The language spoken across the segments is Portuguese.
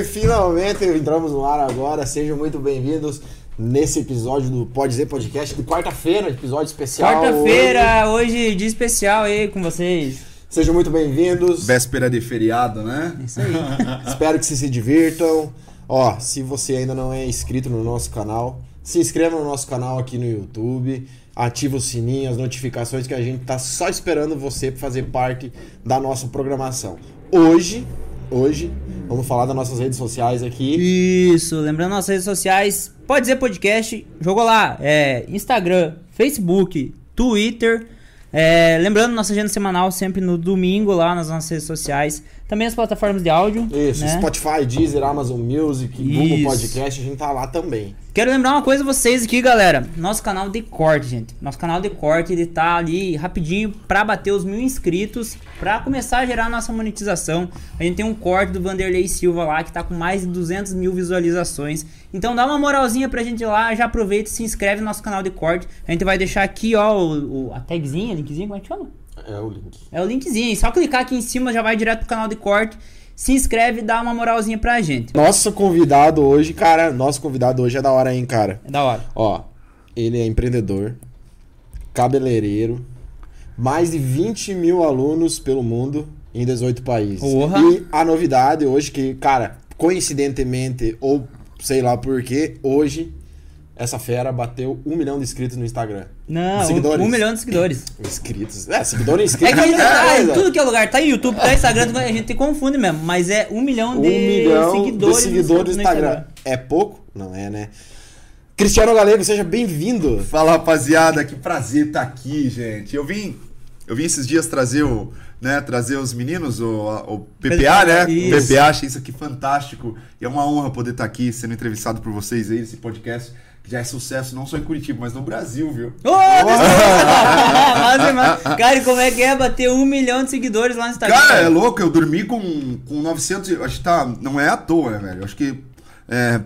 E finalmente entramos no ar agora. Sejam muito bem-vindos nesse episódio do Pode Dizer Podcast de quarta-feira, episódio especial. Quarta-feira, hoje dia especial aí com vocês. Sejam muito bem-vindos. Véspera de feriado, né? Isso aí. Espero que vocês se divirtam. Ó, se você ainda não é inscrito no nosso canal, se inscreva no nosso canal aqui no YouTube, ativa o sininho, as notificações que a gente tá só esperando você para fazer parte da nossa programação. Hoje, hoje, vamos falar das nossas redes sociais aqui. Isso, lembrando nossas redes sociais, pode dizer podcast, jogou lá, é Instagram, Facebook, Twitter. É, lembrando nossa agenda semanal sempre no domingo lá nas nossas redes sociais. Também as plataformas de áudio. Isso, né? Spotify, Deezer, Amazon Music, Google Isso. Podcast, a gente tá lá também. Quero lembrar uma coisa a vocês aqui, galera. Nosso canal de corte, gente. Nosso canal de corte, ele tá ali rapidinho pra bater os mil inscritos, pra começar a gerar a nossa monetização. A gente tem um corte do Vanderlei Silva lá, que tá com mais de 200 mil visualizações. Então dá uma moralzinha pra gente lá, já aproveita e se inscreve no nosso canal de corte. A gente vai deixar aqui, ó, o, o- a tagzinha, linkzinha, como é que chama? É o link. É o linkzinho. Só clicar aqui em cima, já vai direto pro canal de corte. Se inscreve e dá uma moralzinha pra gente. Nosso convidado hoje, cara, nosso convidado hoje é da hora, hein, cara. É da hora. Ó, ele é empreendedor, cabeleireiro, mais de 20 mil alunos pelo mundo em 18 países. Porra! E a novidade hoje que, cara, coincidentemente, ou sei lá porquê, hoje essa fera bateu um milhão de inscritos no Instagram. Não, Seguidores. um, um milhão de seguidores. Inscritos. É, seguidor e É que a gente tá em coisa. tudo que é lugar, tá em YouTube, tá em Instagram, a gente confunde mesmo, mas é um milhão Um de milhão seguidores, de seguidores no Instagram. É pouco? Não é, né? Cristiano Galego, seja bem-vindo. Fala rapaziada, que prazer estar aqui, gente. Eu vim, eu vim esses dias trazer o, né, trazer os meninos, o, o PPA, né? Isso. PPA, achei isso aqui fantástico. E é uma honra poder estar aqui sendo entrevistado por vocês aí nesse podcast que já é sucesso não só em Curitiba, mas no Brasil, viu? Nossa, mas, cara, como é que é bater um milhão de seguidores lá no Instagram? Cara, é louco, eu dormi com, com 900, eu acho que tá, não é à toa, né, velho? Acho que é,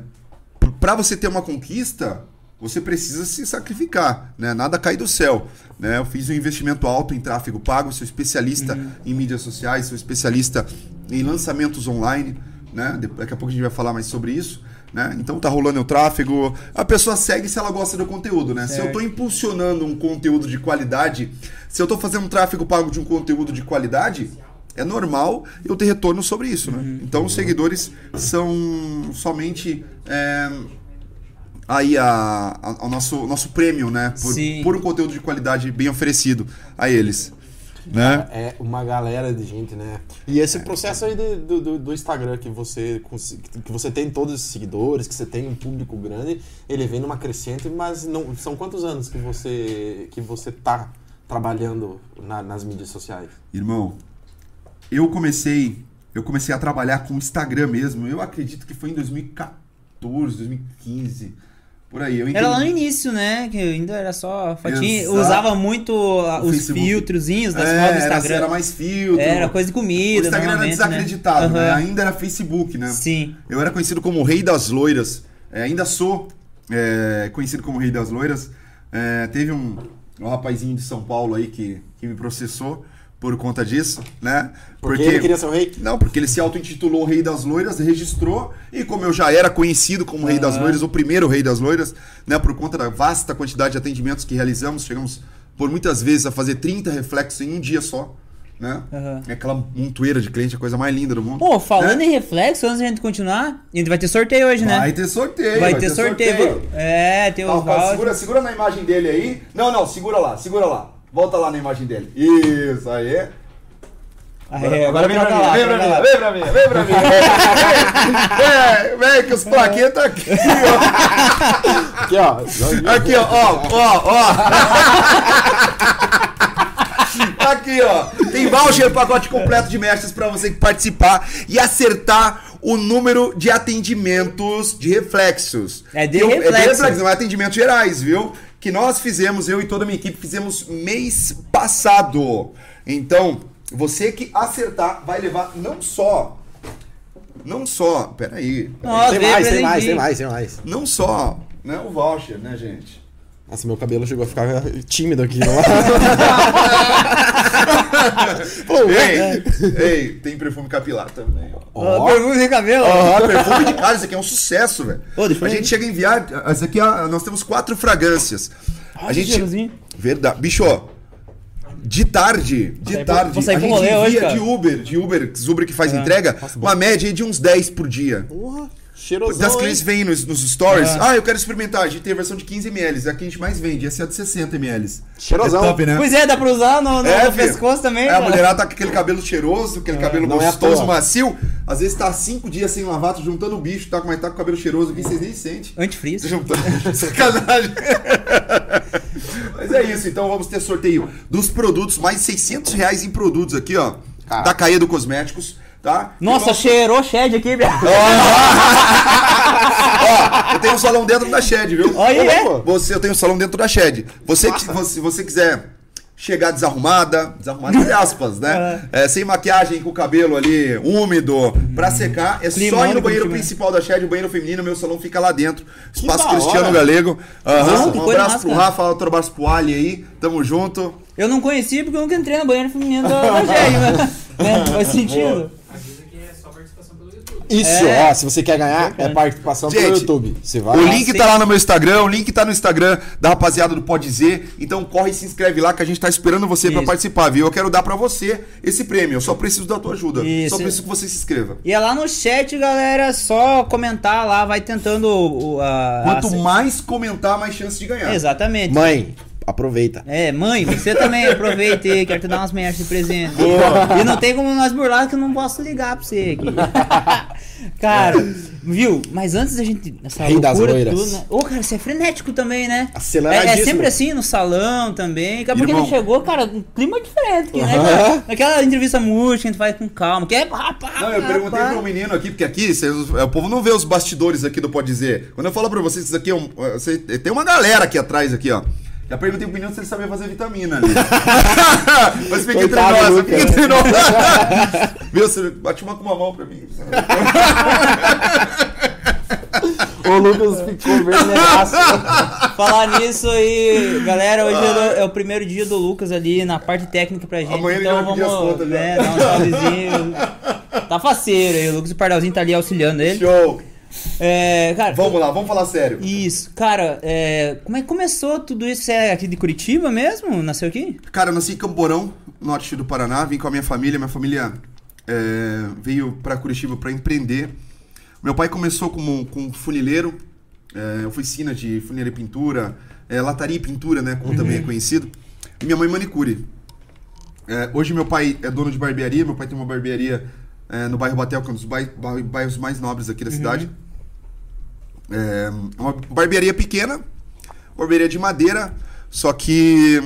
pra você ter uma conquista, você precisa se sacrificar, né? Nada cai do céu, né? Eu fiz um investimento alto em tráfego pago, sou especialista em mídias sociais, sou especialista em lançamentos online, né? Daqui a pouco a gente vai falar mais sobre isso. Né? Então tá rolando o tráfego. A pessoa segue se ela gosta do conteúdo, né? Se eu tô impulsionando um conteúdo de qualidade, se eu tô fazendo um tráfego pago de um conteúdo de qualidade, é normal eu ter retorno sobre isso, né? Então os seguidores são somente é, aí a, a- o nosso, nosso prêmio, né? Por, Sim. por um conteúdo de qualidade bem oferecido a eles. Né? É uma galera de gente, né? E esse processo aí de- do, do, Instagram que você, que você tem todos os seguidores, que você tem um público grande, ele vem numa crescente, mas não são quantos anos que você que você tá trabalhando na- nas mídias sociais? Irmão, eu comecei, eu comecei a trabalhar com o Instagram mesmo. Eu acredito que foi em 2014, 2015, por aí. Eu Era lá no entendi- início, né? Que ainda era só fotinha. Exato. Usava muito O os Facebook. filtrozinhos das É, fotos do era, Instagram. era mais filtro. Era coisa de O comida, Instagram era desacreditado, né? Aham. Ainda era Facebook, né? Sim. Eu era conhecido como o Rei das Loiras. É, ainda sou é, conhecido como Rei das Loiras. É, teve um, um rapazinho de São Paulo aí que, que me processou por conta disso, né? Porque, ele queria ser o rei? Não, porque ele se auto-intitulou Rei das Loiras, registrou, e como eu já era conhecido como Rei das. Loiras, o primeiro Rei das Loiras, né, por conta da vasta quantidade de atendimentos que realizamos, chegamos por muitas vezes a fazer 30 reflexos em um dia só, né? Aham. É aquela montoeira de cliente, a coisa mais linda do mundo. Pô, falando né? em reflexo, antes da gente continuar, a gente vai ter sorteio hoje, né? Vai ter sorteio. Vai ter sorteio. É, tem Tá, os tá, vouchers. segura, segura na imagem dele aí. Não, não, segura lá, segura lá. Volta lá na imagem dele. Isso, aí. Aí, agora vem pra cá. vem pra mim, vem pra mim, vem pra mim. Vem, vem, que os plaquetas aqui, ó. Aqui, ó. Aqui, ó, ó, ó, ó. Aqui, ó. Tem voucher pacote completo de mestres pra você participar e acertar o número de atendimentos de reflexos. É de Eu- reflexo. reflexo, não é atendimentos gerais, viu? Que nós fizemos, eu e toda a minha equipe, fizemos mês passado. Então, você que acertar vai levar não só. Não só. Peraí. Nossa, tem mais, tem presentinho. mais, tem mais, tem mais. Não só né, o voucher, né, gente? Nossa, meu cabelo chegou a ficar tímido aqui. Pô, Ei, ei, tem perfume capilar também, ó. Ó, Perfume de cabelo. Ó, perfume de cara, isso aqui é um sucesso, velho. Eu A gente chega a enviar. Essa aqui, ó, nós temos quatro fragrâncias. A que gente. cheirosinho. Verdade. Bicho. De tarde, de tarde, a gente envia hoje, de Uber, de Uber, Uber que faz É. entrega, uma média de uns 10 por dia. Porra, cheirosão, Das clientes vêm nos, nos stories, É. ah, eu quero experimentar, a gente tem a versão de 15 ml, é a que a gente mais vende, essa é a de 60 ml. Cheirosão. É top, né? Pois é, dá pra usar no, no, É, no pescoço também. É, a mulherada tá com aquele cabelo cheiroso, aquele cabelo não é gostoso, macio. Às vezes tá cinco dias sem lavar, tô juntando o bicho, tá, mas tá com o cabelo cheiroso aqui, vocês nem sentem. Tô juntando. Sacanagem. mas é isso, então vamos ter sorteio dos produtos, mais 600 reais em produtos aqui, ó. Cara. Da Caedo Cosméticos, tá? Nossa, nós- cheirou Shed aqui, velho. Ó, eu tenho um salão dentro da Shed, viu? Olha aí, é? Você, eu tenho um salão dentro da Shed. Você que você, você quiser chegar desarrumada, desarrumada entre aspas, né? É, sem maquiagem, com o cabelo ali úmido, pra secar, é só Climão ir no banheiro principal da Shed, o banheiro feminino, meu salão fica lá dentro. Espaço Cristiano hora. Galego. Não, que um abraço pro. Rafa, outro abraço pro Ali aí. Tamo junto. Eu não conhecia porque eu nunca entrei no banheiro feminino da, da Shed, né? né? Faz sentido. Avisa que é só participação pelo YouTube. Isso, É. ó, se você quer ganhar, é participação Gente, pelo YouTube. Você vai O link tá lá no meu Instagram, o link tá no Instagram da rapaziada do Pode Dizer. Então corre e se inscreve lá que a gente tá esperando você pra Isso. participar, viu? Eu quero dar pra você esse prêmio. Eu só preciso da tua ajuda. Isso. Só preciso que você se inscreva. E é lá no chat, galera, só comentar lá, vai tentando o- a... Quanto a- mais comentar, mais chance de ganhar. Exatamente. Mãe, aproveita. É, mãe, você também aproveita aí, quero te dar umas merdas de presente. E não tem como nós burlar que eu não posso ligar pra você aqui. Cara, viu? Mas antes da gente. Essa Rei das loucura loiras. tudo, né? Ô, cara, você é frenético também, né? É, Aceleradíssimo. é sempre assim no salão também. Daqui a pouco ele chegou, cara, um clima diferente aqui, né? Aham. cara? Aquela entrevista múltipla que a gente faz com calma. Que é. Rapaz, Não, eu perguntei pro menino aqui, porque aqui vocês- o povo não vê os bastidores aqui do Pode Dizer. Quando eu falo pra vocês isso aqui é um. você- tem uma galera aqui atrás aqui, ó. Já perguntei pro menino se ele sabia fazer vitamina ali. Mas fica entre nós, fica entre nós. Viu, você bate uma com uma mão pra mim. O Lucas ficou vermelhaço. Falar nisso aí, galera, hoje é o- é o primeiro dia do Lucas ali na parte técnica pra gente. Amanhã ele então as vamos contas né, dar um salvezinho. Tá faceiro aí, o Lucas Pardalzinho tá ali auxiliando ele. Show! É, cara, Vamos lá, vamos falar sério. isso, cara, é, como é que começou tudo isso? Você é aqui de Curitiba mesmo? Nasceu aqui? Cara, eu nasci em Camporão, norte do Paraná, vim com a minha família. Minha família é, veio pra Curitiba pra empreender. Meu pai começou como com funileiro, é, oficina de funilaria e pintura, é, lataria e pintura, né, como também é conhecido. E minha mãe manicure. É, hoje meu pai é dono de barbearia, meu pai tem uma barbearia é, no bairro Batel, que é um dos bai- bai- bairros mais nobres aqui da cidade. É uma barbearia pequena, barbearia de madeira, só que,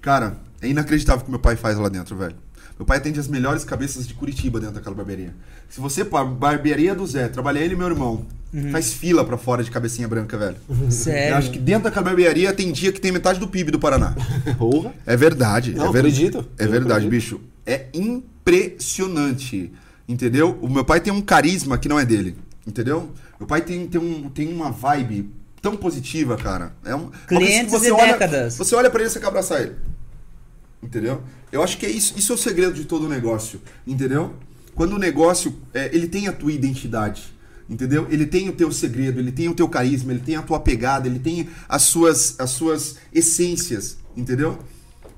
cara, é inacreditável o que meu pai faz lá dentro, velho. Meu pai atende as melhores cabeças de Curitiba dentro daquela barbearia. Se você, barbearia do Zé, trabalha ele e meu irmão, faz fila pra fora de cabecinha branca, velho. Sério? Eu acho que dentro daquela barbearia tem dia que tem metade do PIB do Paraná. Porra. É verdade. Não, é ver- acredito. É Eu verdade, acredito. bicho. É impressionante. Entendeu? O meu pai tem um carisma que não é dele. Entendeu? Meu pai tem, tem, um, tem uma vibe tão positiva, cara. É um, Clientes você olha, décadas. Você olha pra ele e você quer abraçar ele. Entendeu? Eu acho que é isso, isso é o segredo de todo negócio. Entendeu? Quando o negócio, é, ele tem a tua identidade. Entendeu? Ele tem o teu segredo, ele tem o teu carisma, ele tem a tua pegada, ele tem as suas, as suas essências. Entendeu?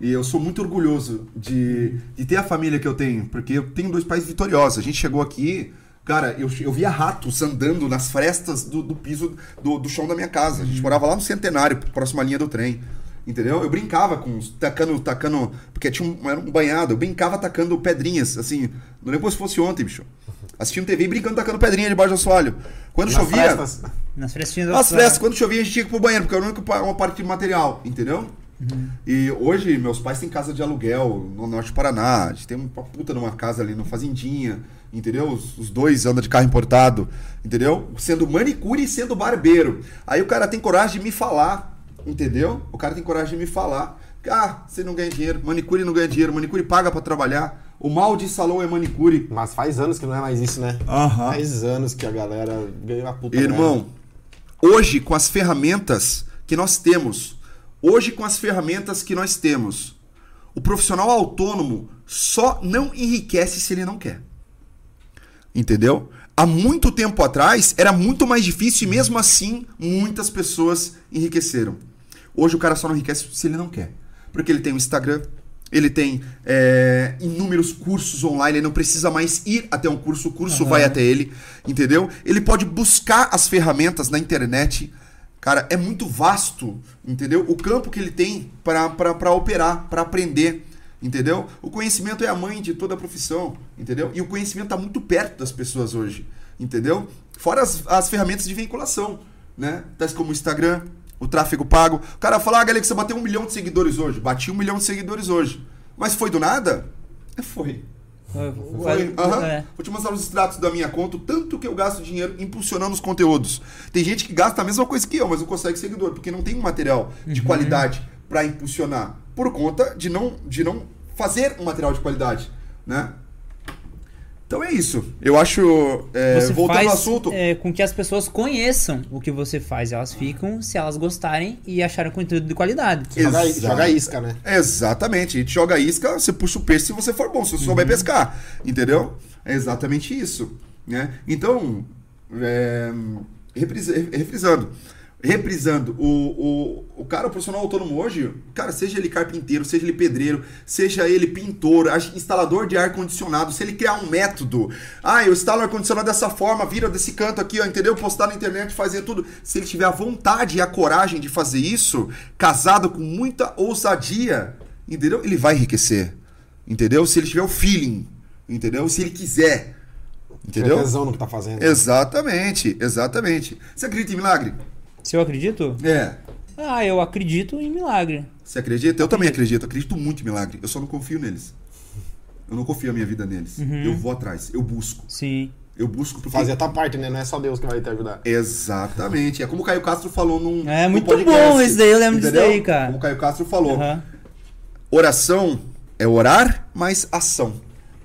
E eu sou muito orgulhoso de, de ter a família que eu tenho, porque eu tenho dois pais vitoriosos. A gente chegou aqui, cara, eu, eu via ratos andando nas frestas do, do piso do, do chão da minha casa. A gente morava lá no Centenário, próxima linha do trem. Entendeu? Eu brincava com os- tacando, tacando, porque tinha um, era um banhado, eu brincava tacando pedrinhas, assim, não lembro se fosse ontem, bicho. Assistindo TV e brincando tacando pedrinha debaixo do assoalho. Quando Nas chovia, festas. Nas festinhas nas da- festas, quando chovia, a gente tinha que ir pro banheiro, porque era a única uma parte de material, entendeu? E hoje, meus pais têm casa de aluguel no norte do Paraná. A gente tem uma puta numa casa ali no Fazendinha, entendeu? Os, os dois andam de carro importado, entendeu? Sendo manicure e sendo barbeiro. Aí o cara tem coragem de me falar, entendeu? O cara tem coragem de me falar. Ah, você não ganha dinheiro, manicure não ganha dinheiro, manicure paga pra trabalhar. O mal de salão é manicure. Mas faz anos que não é mais isso, né? Aham. Faz anos que a galera ganhou a puta Irmão, hoje com as ferramentas que nós temos Hoje, com as ferramentas que nós temos, o profissional autônomo só não enriquece se ele não quer. Entendeu? Há muito tempo atrás era muito mais difícil e mesmo assim muitas pessoas enriqueceram. Hoje o cara só não enriquece se ele não quer. Porque ele tem o Instagram, ele tem é, inúmeros cursos online, ele não precisa mais ir até um curso, o curso vai até ele, entendeu? Ele pode buscar as ferramentas na internet. Cara, é muito vasto, entendeu? O campo que ele tem para operar, para aprender, entendeu? O conhecimento é a mãe de toda a profissão, entendeu? E o conhecimento está muito perto das pessoas hoje, entendeu? Fora as, as ferramentas de vinculação, né? Tais como o Instagram, o tráfego pago. O cara fala, ah, galera, que você bateu um milhão de seguidores hoje. Bati um milhão de seguidores hoje. Mas foi do nada? É, Foi. Foi. Aham. É. Vou te mostrar os extratos da minha conta, o tanto que eu gasto dinheiro impulsionando os conteúdos. Tem gente que gasta a mesma coisa que eu, mas não consegue seguidor, porque não tem um material de qualidade para impulsionar. Por conta de não, de não fazer um material de qualidade, né? Então é isso. Eu acho. é, Você voltando faz ao assunto. é, com que as pessoas conheçam o que você faz. Elas ficam se elas gostarem e acharem conteúdo de qualidade. Joga, Exato. joga isca, né? Exatamente. A gente joga isca, você puxa o peixe se você for bom, se você souber pescar. Entendeu? É exatamente isso. Né? Então, é, refrisando. Reprisando, o, o, o cara, o profissional autônomo hoje, cara, seja ele carpinteiro, seja ele pedreiro, seja ele pintor, instalador de ar-condicionado, se ele criar um método, ah, eu instalo ar-condicionado dessa forma, vira desse canto aqui, ó, entendeu? Postar na internet, fazer tudo. Se ele tiver a vontade e a coragem de fazer isso, casado com muita ousadia, entendeu? Ele vai enriquecer, entendeu? Se ele tiver o feeling, entendeu? Se ele quiser, Entendeu? entendeu? tesão no que tá fazendo. Exatamente, exatamente. Você acredita em milagre? Se eu acredito? É. Ah, eu acredito em milagre. Você acredita? Eu também acredito. Acredito muito em milagre. Eu só não confio neles. Eu não confio a minha vida neles. Eu vou atrás. Eu busco. Sim. Eu busco porque... Fazer a tua parte, né? Não é só Deus que vai te ajudar. Exatamente. É como o Caio Castro falou num É num muito podcast, bom esse daí, eu lembro disso entendeu? daí, cara. Como o Caio Castro falou. Aham. Oração é orar, mas ação,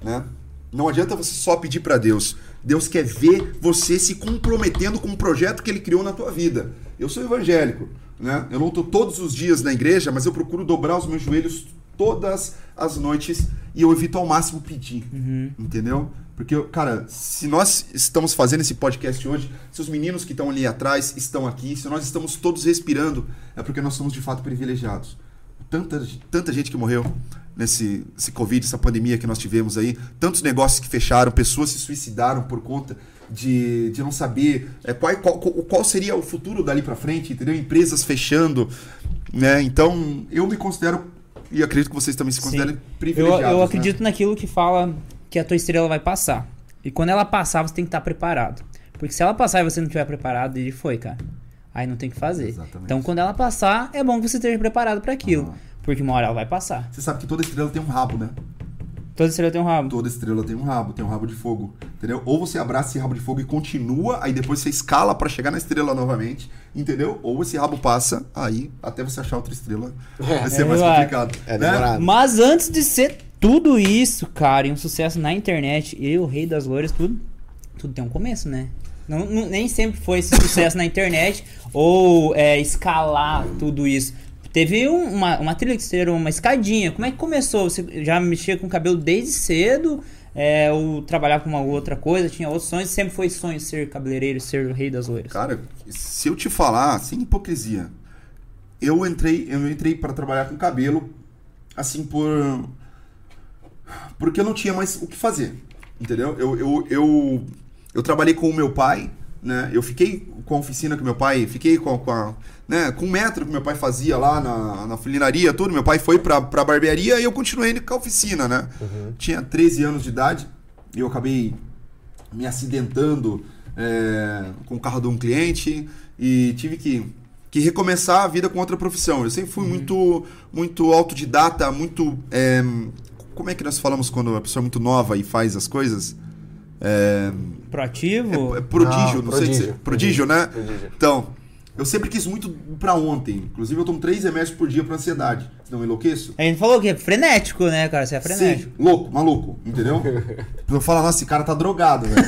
né? Não adianta você só pedir pra Deus. Deus quer ver você se comprometendo com o projeto que ele criou na tua vida. Eu sou evangélico, né? Eu não tô todos os dias na igreja, mas eu procuro dobrar os meus joelhos todas as noites e eu evito ao máximo pedir, entendeu? Porque, cara, se nós estamos fazendo esse podcast hoje, se os meninos que estão ali atrás estão aqui, se nós estamos todos respirando, é porque nós somos de fato privilegiados tanta, tanta gente que morreu nesse esse Covid, essa pandemia que nós tivemos aí, tantos negócios que fecharam, pessoas se suicidaram por conta de, de não saber é, qual, qual, qual seria o futuro dali pra frente, entendeu? Empresas fechando, né? Então, eu me considero, e acredito que vocês também se considerem Eu, privilegiados. eu né? acredito naquilo que fala que a tua estrela vai passar. E quando ela passar, você tem que estar preparado. Porque se ela passar e você não estiver preparado, ele foi, cara. Aí não tem o que fazer. Exatamente. Então quando ela passar, é bom que você esteja preparado para aquilo. Porque uma hora ela vai passar. Você sabe que toda estrela tem um rabo, né? Toda estrela tem um rabo. Toda estrela tem um rabo, tem um rabo de fogo, entendeu? Ou você abraça esse rabo de fogo e continua, aí depois você escala pra chegar na estrela novamente, entendeu? Ou esse rabo passa, aí até você achar outra estrela vai ser é mais complicado. É né? Mas antes de ser tudo isso, cara, e um sucesso na internet, e o rei das loiras, tudo, tudo tem um começo, né? Não, não- nem sempre foi esse sucesso na internet ou é, escalar tudo isso. Teve um- uma, uma trilha que ser uma escadinha. Como é que começou? Você já mexia com cabelo desde cedo? É, ou trabalhava com uma outra coisa? Tinha outros sonhos? Sempre foi sonho ser cabeleireiro, ser o rei das loiras? Cara, se eu te falar, sem hipocrisia, eu entrei, eu entrei para trabalhar com cabelo assim por porque eu não tinha mais o que fazer, entendeu? Eu, eu, eu, eu trabalhei com o meu pai, né? Eu fiquei com a oficina que meu pai, fiquei com, com a, né? Com o metro que meu pai fazia lá na, na fulinaria, tudo. Meu pai foi pra, pra barbearia e eu continuei com a oficina, né? Tinha 13 anos de idade e eu acabei me acidentando é, com o carro de um cliente e tive que, que recomeçar a vida com outra profissão. Eu sempre fui muito, muito autodidata, muito. é, como é que nós falamos quando a pessoa é muito nova e faz as coisas? É, Proativo? é prodígio, Não, não, sei prodígio. dizer. Prodígio, né? Prodígio. Então, eu sempre quis muito pra ontem. Inclusive, eu tomo três remédios por dia pra ansiedade. Senão eu enlouqueço. A gente falou que é frenético, né, cara? Você é frenético. Sim, louco, maluco, entendeu? Eu falo, nossa, esse cara tá drogado, velho.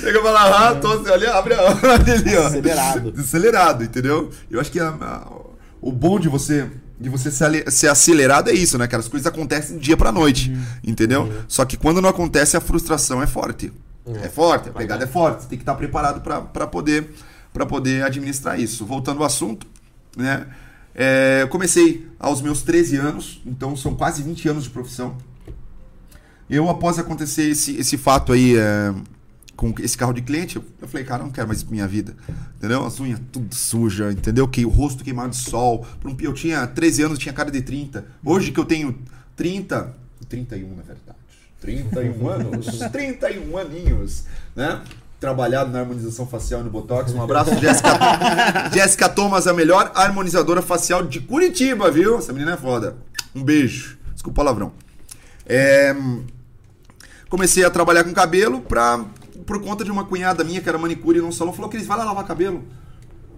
Chega e fala, ah, tô assim, olha, abre a ali, ó. Acelerado. Acelerado, entendeu? Eu acho que a- a- o bom de você de você ser, acelerado é isso, né, cara? As coisas acontecem do dia pra noite, entendeu? Só que quando não acontece, a frustração é forte. É, forte, a pegada é forte. Você tem que estar preparado pra poder, pra poder administrar isso. Voltando ao assunto, né? é, eu comecei aos meus 13 anos, então são quase 20 anos de profissão. Eu, após acontecer esse, esse fato aí é, com esse carro de cliente, eu, falei, cara, eu não quero mais minha vida. Entendeu? As unhas tudo suja, entendeu? Que o rosto queimado de sol. Por um- Eu tinha 13 anos, tinha cara de 30. Hoje que eu tenho 30, 31 na verdade. 31 anos, 31 aninhos, né? Trabalhado na harmonização facial e no Botox. Um abraço, Jéssica. Jéssica Thomas, a melhor harmonizadora facial de Curitiba, viu? Essa menina é foda. Um beijo. Desculpa o palavrão. É, comecei a trabalhar com cabelo pra, por conta de uma cunhada minha que era manicure num salão. Falou, Cris, vai lá lavar cabelo.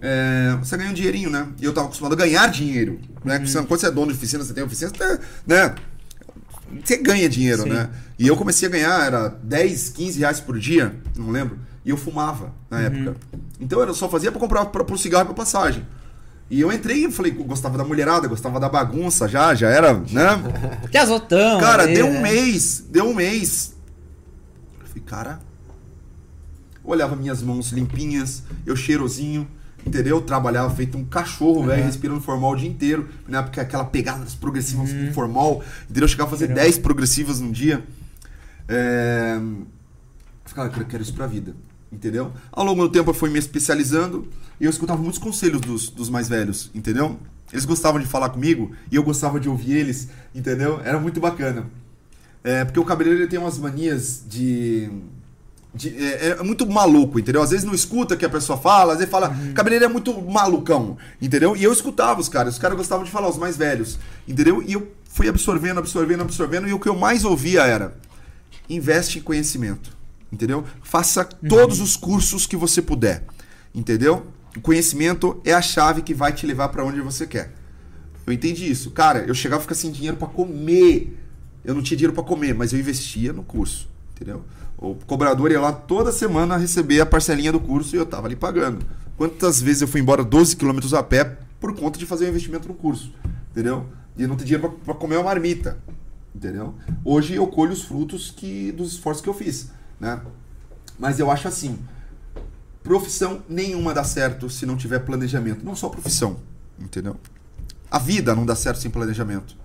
É, você ganha um dinheirinho, né? E eu tava acostumado a ganhar dinheiro. Né? Porque Quando você é dono de oficina, você tem oficina, você, né? você ganha dinheiro, Sim. né? E eu comecei a ganhar, era 10, 15 reais por dia, não lembro. E eu fumava na época. Então eu só fazia pra comprar pra, pro cigarro e pra passagem. E eu entrei e falei, gostava da mulherada, gostava da bagunça já, já era, né? Que azotão. Cara, ali, deu um né? mês, deu um mês. Eu falei, cara. Eu Olhava minhas mãos limpinhas, eu cheirosinho, entendeu? Trabalhava feito um cachorro, velho, respirando formal o dia inteiro. Na época, aquela pegada das progressivas Uhum. formal, entendeu? Eu chegava a fazer 10 progressivas num dia. É... Eu ficava, eu quero isso pra vida, entendeu? Ao longo do tempo eu fui me especializando e eu escutava muitos conselhos dos, dos mais velhos, entendeu? Eles gostavam de falar comigo e eu gostava de ouvir eles, entendeu? Era muito bacana. É, porque o cabeleireiro ele tem umas manias de. De- é, é muito maluco, entendeu? Às vezes não escuta o que a pessoa fala, às vezes fala, cabeleireiro é muito malucão, entendeu? E eu escutava os caras, os caras gostavam de falar, os mais velhos, entendeu? E eu fui absorvendo, absorvendo, absorvendo, e o que eu mais ouvia era: investe em conhecimento, entendeu? Faça todos os cursos que você puder, entendeu? O conhecimento é a chave que vai te levar para onde você quer. Eu entendi isso. Cara, eu chegava a ficar sem dinheiro para comer. Eu não tinha dinheiro para comer, mas eu investia no curso, entendeu? O cobrador ia lá toda semana receber a parcelinha do curso e eu tava ali pagando. Quantas vezes eu fui embora 12 quilômetros a pé por conta de fazer um investimento no curso, entendeu? E não ter dinheiro para comer uma marmita, entendeu? Hoje eu colho os frutos que dos esforços que eu fiz, né? Mas eu acho assim, profissão nenhuma dá certo se não tiver planejamento. Não só profissão, entendeu? A vida não dá certo sem planejamento.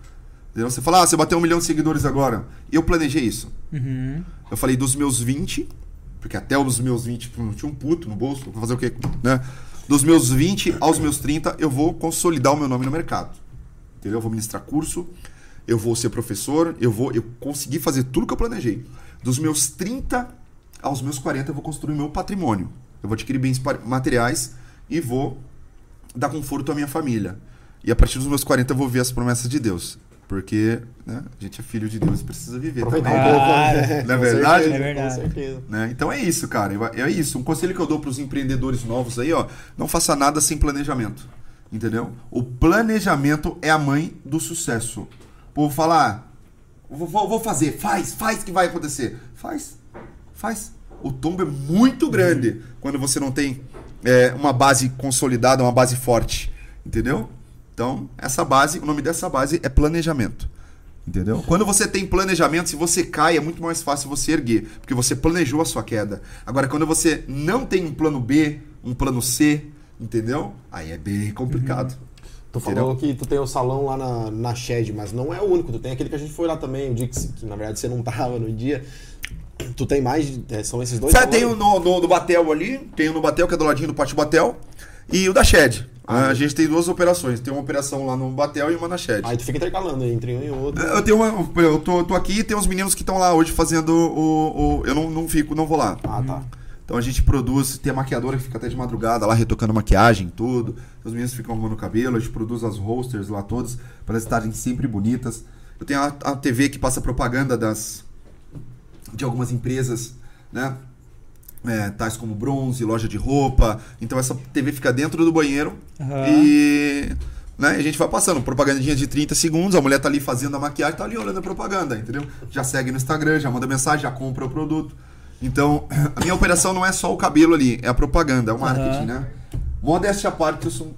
Você fala, ah, você bateu um milhão de seguidores agora. Eu planejei isso. Uhum. Eu falei dos meus 20, porque até os meus 20 tipo, não tinha um puto no bolso, vou fazer o quê? Né? Dos meus 20 aos meus 30, eu vou consolidar o meu nome no mercado. Entendeu? Eu vou ministrar curso, eu vou ser professor, eu vou eu consegui fazer tudo que eu planejei. Dos meus 30 aos meus 40, eu vou construir o meu patrimônio. Eu vou adquirir bens materiais e vou dar conforto à minha família. E a partir dos meus 40 eu vou ver as promessas de Deus. Porque né, a gente é filho de Deus e precisa viver também. Pouco. Claro. né? Não é Com verdade? certeza, É verdade. Com certeza. né? Então é isso, cara. É isso. Um conselho que eu dou para os empreendedores novos aí, ó, não faça nada sem planejamento. Entendeu? O planejamento é a mãe do sucesso. O povo fala, ah, vou, vou- vou fazer, faz, faz que vai acontecer. Faz, faz. O tombo é muito grande quando você não tem é, uma base consolidada, uma base forte. Entendeu? Então, essa base, o nome dessa base é planejamento. Entendeu? Quando você tem planejamento, se você cai, é muito mais fácil você erguer, porque você planejou a sua queda. Agora, quando você não tem um plano B, um plano C, entendeu? Aí é bem complicado. Tu falou que tu tem o salão lá na, na Shed, mas não é o único. Tu tem aquele que a gente foi lá também, o dia que, na verdade você não tava no dia. Tu tem mais, é, são esses dois Sabe, tem o no, no, no Batel ali, tem o no Batel, que é do ladinho do Pátio Batel, e o da Shed. Ah, a gente tem duas operações. Tem uma operação lá no Batel e uma na Shed. Aí tu fica intercalando entre um e outro. Eu tenho uma. Eu tô, tô aqui e tem uns meninos que estão lá hoje fazendo o. o- eu não, não fico, não vou lá. Ah, tá. Então a gente produz, tem a maquiadora que fica até de madrugada lá retocando maquiagem, tudo. Os meninos ficam arrumando cabelo, a gente produz as rosters lá todas, para elas estarem sempre bonitas. Eu tenho a, a TV que passa propaganda das de algumas empresas, né? É, tais como bronze, loja de roupa. Então essa TV fica dentro do banheiro Aham. e né, a gente vai passando propagandinha de 30 segundos, a mulher tá ali fazendo a maquiagem, tá ali olhando a propaganda, entendeu? Já segue no Instagram, já manda mensagem, já compra o produto. Então, a minha operação não é só o cabelo ali, é a propaganda, é o marketing, Aham. né? Modéstia à parte, eu sou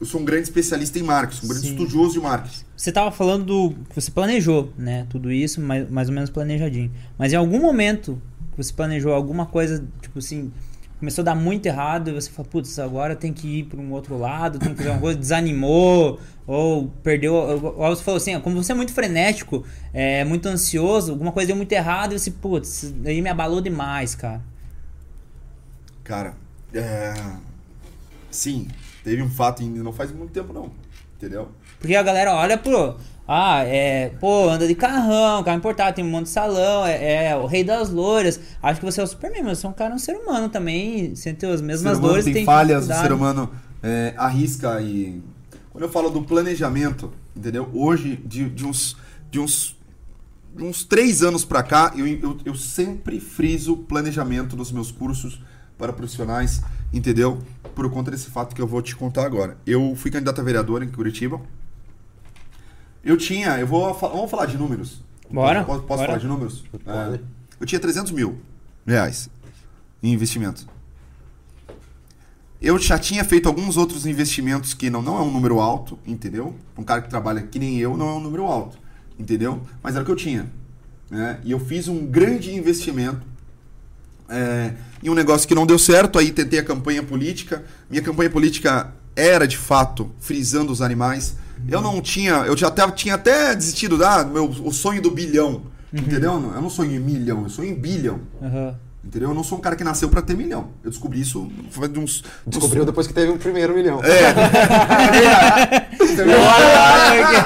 eu sou um grande especialista em marketing, um grande Sim. estudioso de marketing. Você tava falando do. que Você planejou, né? Tudo isso, mais, mais ou menos planejadinho. Mas em algum momento você planejou alguma coisa, tipo assim, começou a dar muito errado e você falou, putz, agora tem que ir para um outro lado, tem que fazer uma coisa, desanimou, ou perdeu. Ou, você falou assim, ó, como você é muito frenético, é muito ansioso, alguma coisa deu muito errado e você, putz, daí me abalou demais, cara. Cara, é... sim, teve um fato em não faz muito tempo não, entendeu? Porque a galera olha pro. Ah, é. Pô, anda de carrão, carro importado, tem um monte de salão, é, é o rei das loiras. Acho que você é o Superman, mas você é um cara, um ser humano também. Sem ter as mesmas dores, tem, tem falhas, o ser humano é, arrisca e. Quando eu falo do planejamento, entendeu? Hoje, de, de uns. De uns de uns três anos pra cá, eu, eu, eu sempre friso planejamento nos meus cursos para profissionais, entendeu? Por conta desse fato que eu vou te contar agora. Eu fui candidato a vereador em Curitiba. Eu tinha, eu vou, vamos falar de números. Bora, Posso, posso bora. falar de números? Pode. É, eu tinha 300 mil reais em investimento. Eu já tinha feito alguns outros investimentos que não, não é um número alto, entendeu? Um cara que trabalha que nem eu não é um número alto, entendeu? Mas era o que eu tinha. Né? E eu fiz um grande investimento é, em um negócio que não deu certo, aí tentei a campanha política. Minha campanha política era de fato frisando os animais. Eu não tinha, eu já até, tinha até desistido da meu o sonho do bilhão, entendeu? Eu não sonho em milhão, eu sonho em bilhão. Aham. Entendeu? Eu não sou um cara que nasceu pra ter milhão. Eu descobri isso faz de uns. Descobriu depois que teve o primeiro milhão. É,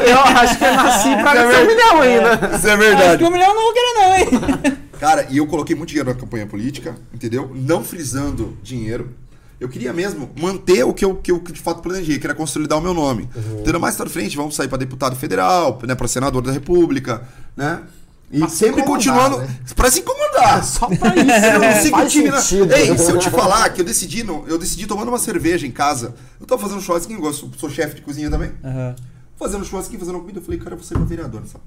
Eu acho que eu nasci pra ter um milhão ainda. isso é Acho verdade. que um milhão eu não vou querer, não, hein? Cara, e eu coloquei muito dinheiro na campanha política, entendeu? Não frisando dinheiro. Eu queria mesmo manter o que eu, que eu de fato planejei, que era consolidar o meu nome. Entendeu? Mais pra frente, vamos sair pra deputado federal, né, pra senador da república, né? E Pra se sempre continuando. né? Pra se incomodar. Só pra isso. Eu não sigo Faz time, né? Ei, se eu te falar que eu decidi, não, eu decidi tomando uma cerveja em casa. Eu tava fazendo churrasquinho, eu gosto, sou chefe de cozinha também. Aham. Fazendo churrasquinho, fazendo comida, eu falei, cara, eu vou ser uma vereadora, sabe?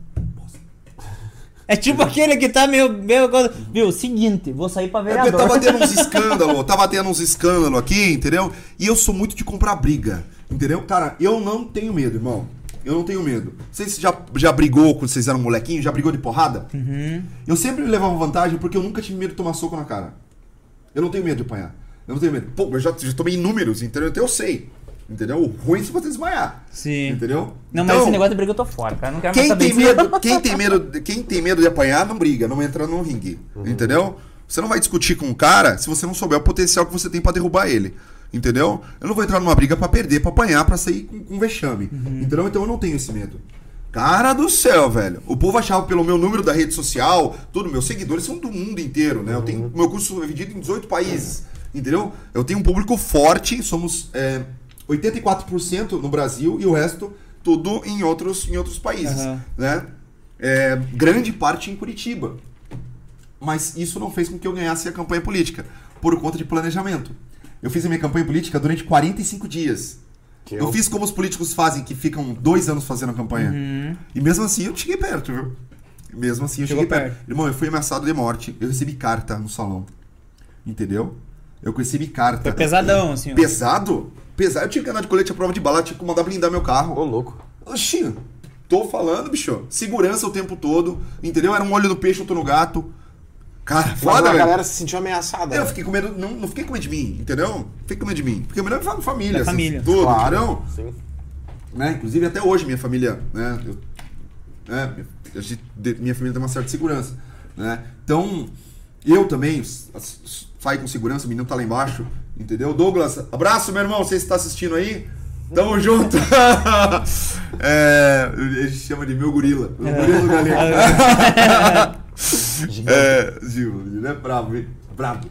É tipo aquele que tá meio. meio viu, seguinte, vou sair pra É porque vereador. tava tendo uns escândalos, tava tendo uns escândalos aqui, entendeu? E eu sou muito de comprar briga, entendeu? Cara, eu não tenho medo, irmão. Eu não tenho medo. Vocês já, já brigou quando vocês eram molequinho? Já brigou de porrada? Uhum. Eu sempre levava vantagem porque eu nunca tive medo de tomar soco na cara. Eu não tenho medo de apanhar. Eu não tenho medo. Pô, eu já, já tomei números, entendeu? Então eu sei. Entendeu? O ruim é se você desmaiar. Sim. Entendeu? Não, mas Então, esse negócio de briga eu tô fora, cara. Não quero mais quem tem, medo, quem, tem medo, quem tem medo de apanhar, não briga, não entra no ringue. Entendeu? Você não vai discutir com um cara se você não souber o potencial que você tem pra derrubar ele. Entendeu? Eu não vou entrar numa briga pra perder, pra apanhar, pra sair com, com vexame. Entendeu? Então eu não tenho esse medo. Cara do céu, velho. O povo achava pelo meu número da rede social, tudo, meus seguidores são do mundo inteiro, né? Eu tenho meu curso é dividido em 18 países. Entendeu? Eu tenho um público forte, somos é, 84% no Brasil e o resto tudo em outros, em outros países, Aham. né? É, grande parte em Curitiba. Mas isso não fez com que eu ganhasse a campanha política, por conta de planejamento. Eu fiz a minha campanha política durante 45 dias. Que eu... eu- fiz como os políticos fazem, que ficam dois anos fazendo a campanha. E mesmo assim eu cheguei perto, viu? Mesmo assim eu Chegou cheguei perto. perto. Irmão, eu fui ameaçado de morte. Eu recebi carta no salão. Entendeu? Eu recebi carta. Foi pesadão, assim. Pesado? Pesado. Eu tinha que andar de colete à prova de bala, tinha que mandar blindar meu carro. Ô, louco. Oxi, tô falando, bicho. Segurança o tempo todo, entendeu? Era um olho no peixe, outro no gato. Cara, foda, a galera se sentiu ameaçada. Eu né? fiquei com medo, não, não fiquei com medo de mim, entendeu? Fiquei com medo de mim. Fiquei com medo da família. Da assim, família. Tudo, Claro. entendeu? Sim. Né? Inclusive até hoje minha família, né? Eu, né? Minha família tem uma certa segurança, né? Então, eu também saio com segurança, o menino tá lá embaixo, entendeu? Douglas, abraço, meu irmão, você está assistindo aí? Tamo junto! é, a gente chama de meu gorila. O gorila do galego. é, Gil, ele é brabo, hein? Brabo.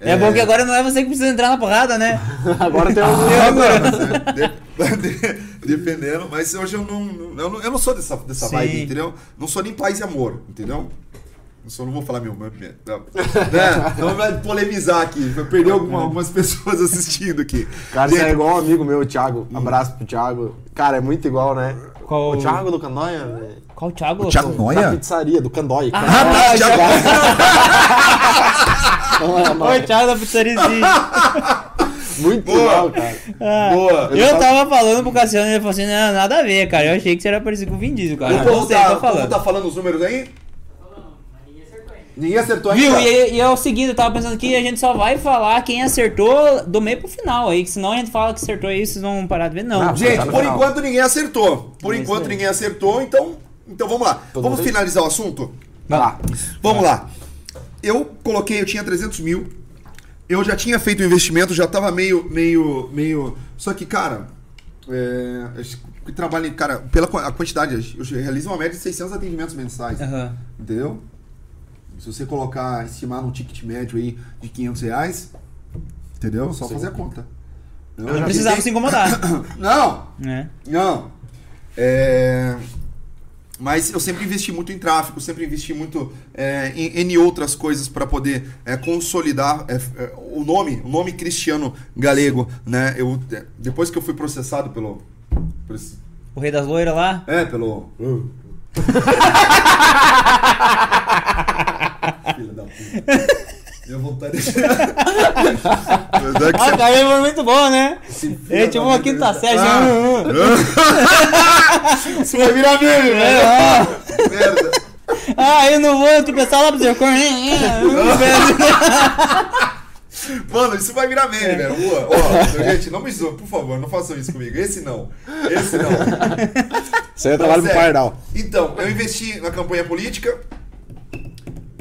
É, bom que agora não é você que precisa entrar na porrada, né? Agora tem um. Ah, não, mas, é, de- de- defendendo, mas hoje eu não, não- eu não, eu não sou dessa, dessa Sim. vibe, entendeu? Não sou nem paz e amor, entendeu? Eu só não vou falar meu. meu- meu- Não, né? não vai polemizar aqui, vai perder alguma- algumas pessoas assistindo aqui. Cara, você é igual um amigo meu, o Thiago. Abraço pro Thiago. Cara, é muito igual, né? Qual- O Thiago do Candóia, velho. Qual o Thiago? O Thiago? Noia? Da pizzaria, do Candói. Ah, Ah, Thiago-. Oi, Thiago da pizzaria. Muito Boa. mal, cara. Ah, Boa. Eu tava falando pro Cassiano e ele falou assim: não, nada a ver, cara. Eu achei que você era parecido com o Vin Diesel, cara. O Eu povo tá, falando. tá falando os números aí? Ninguém acertou ainda. Viu? E, e é o seguinte, eu tava pensando que a gente só vai falar quem acertou do meio pro final aí, que senão a gente fala que acertou aí, vocês vão parar de ver. Não. Ah, Gente, Tá por final. enquanto ninguém acertou. Por É enquanto ninguém acertou, então, então vamos lá. Todo vamos finalizar o assunto? Vai lá. Vamos lá. Eu coloquei, eu tinha 300 mil. Eu já tinha feito o investimento, já tava meio, meio, meio. Só que, cara, é, eu trabalho, cara, pela a quantidade, eu realizo uma média de 600 atendimentos mensais. Aham. Entendeu? Se você colocar, estimar num ticket médio aí de 500 reais, entendeu? Só fazer a conta. Eu Não precisava se incomodar. Não, né? não. É, Mas eu sempre investi muito em tráfego, sempre investi muito é, em, em outras coisas para poder é, consolidar é, é, o nome, o nome Cristiano Galego, né? Eu é, depois que eu fui processado pelo, por esse- O rei das loiras lá. é pelo Filha da puta. Minha vontade de. Ah, cara, ele foi muito bom, né? Ele tinha uma quinta série. Ah. hum, hum. Isso vai virar meme, É, velho. ó. Merda. Ah, eu não vou te pensar lá pro seu corno. Mano, isso vai virar meme, É. velho. Boa. Ó, gente, não me zoem, por favor, não façam isso comigo. Esse não. Esse não. Isso aí é trabalho pro Sério. Pardal. Então, eu investi na campanha política.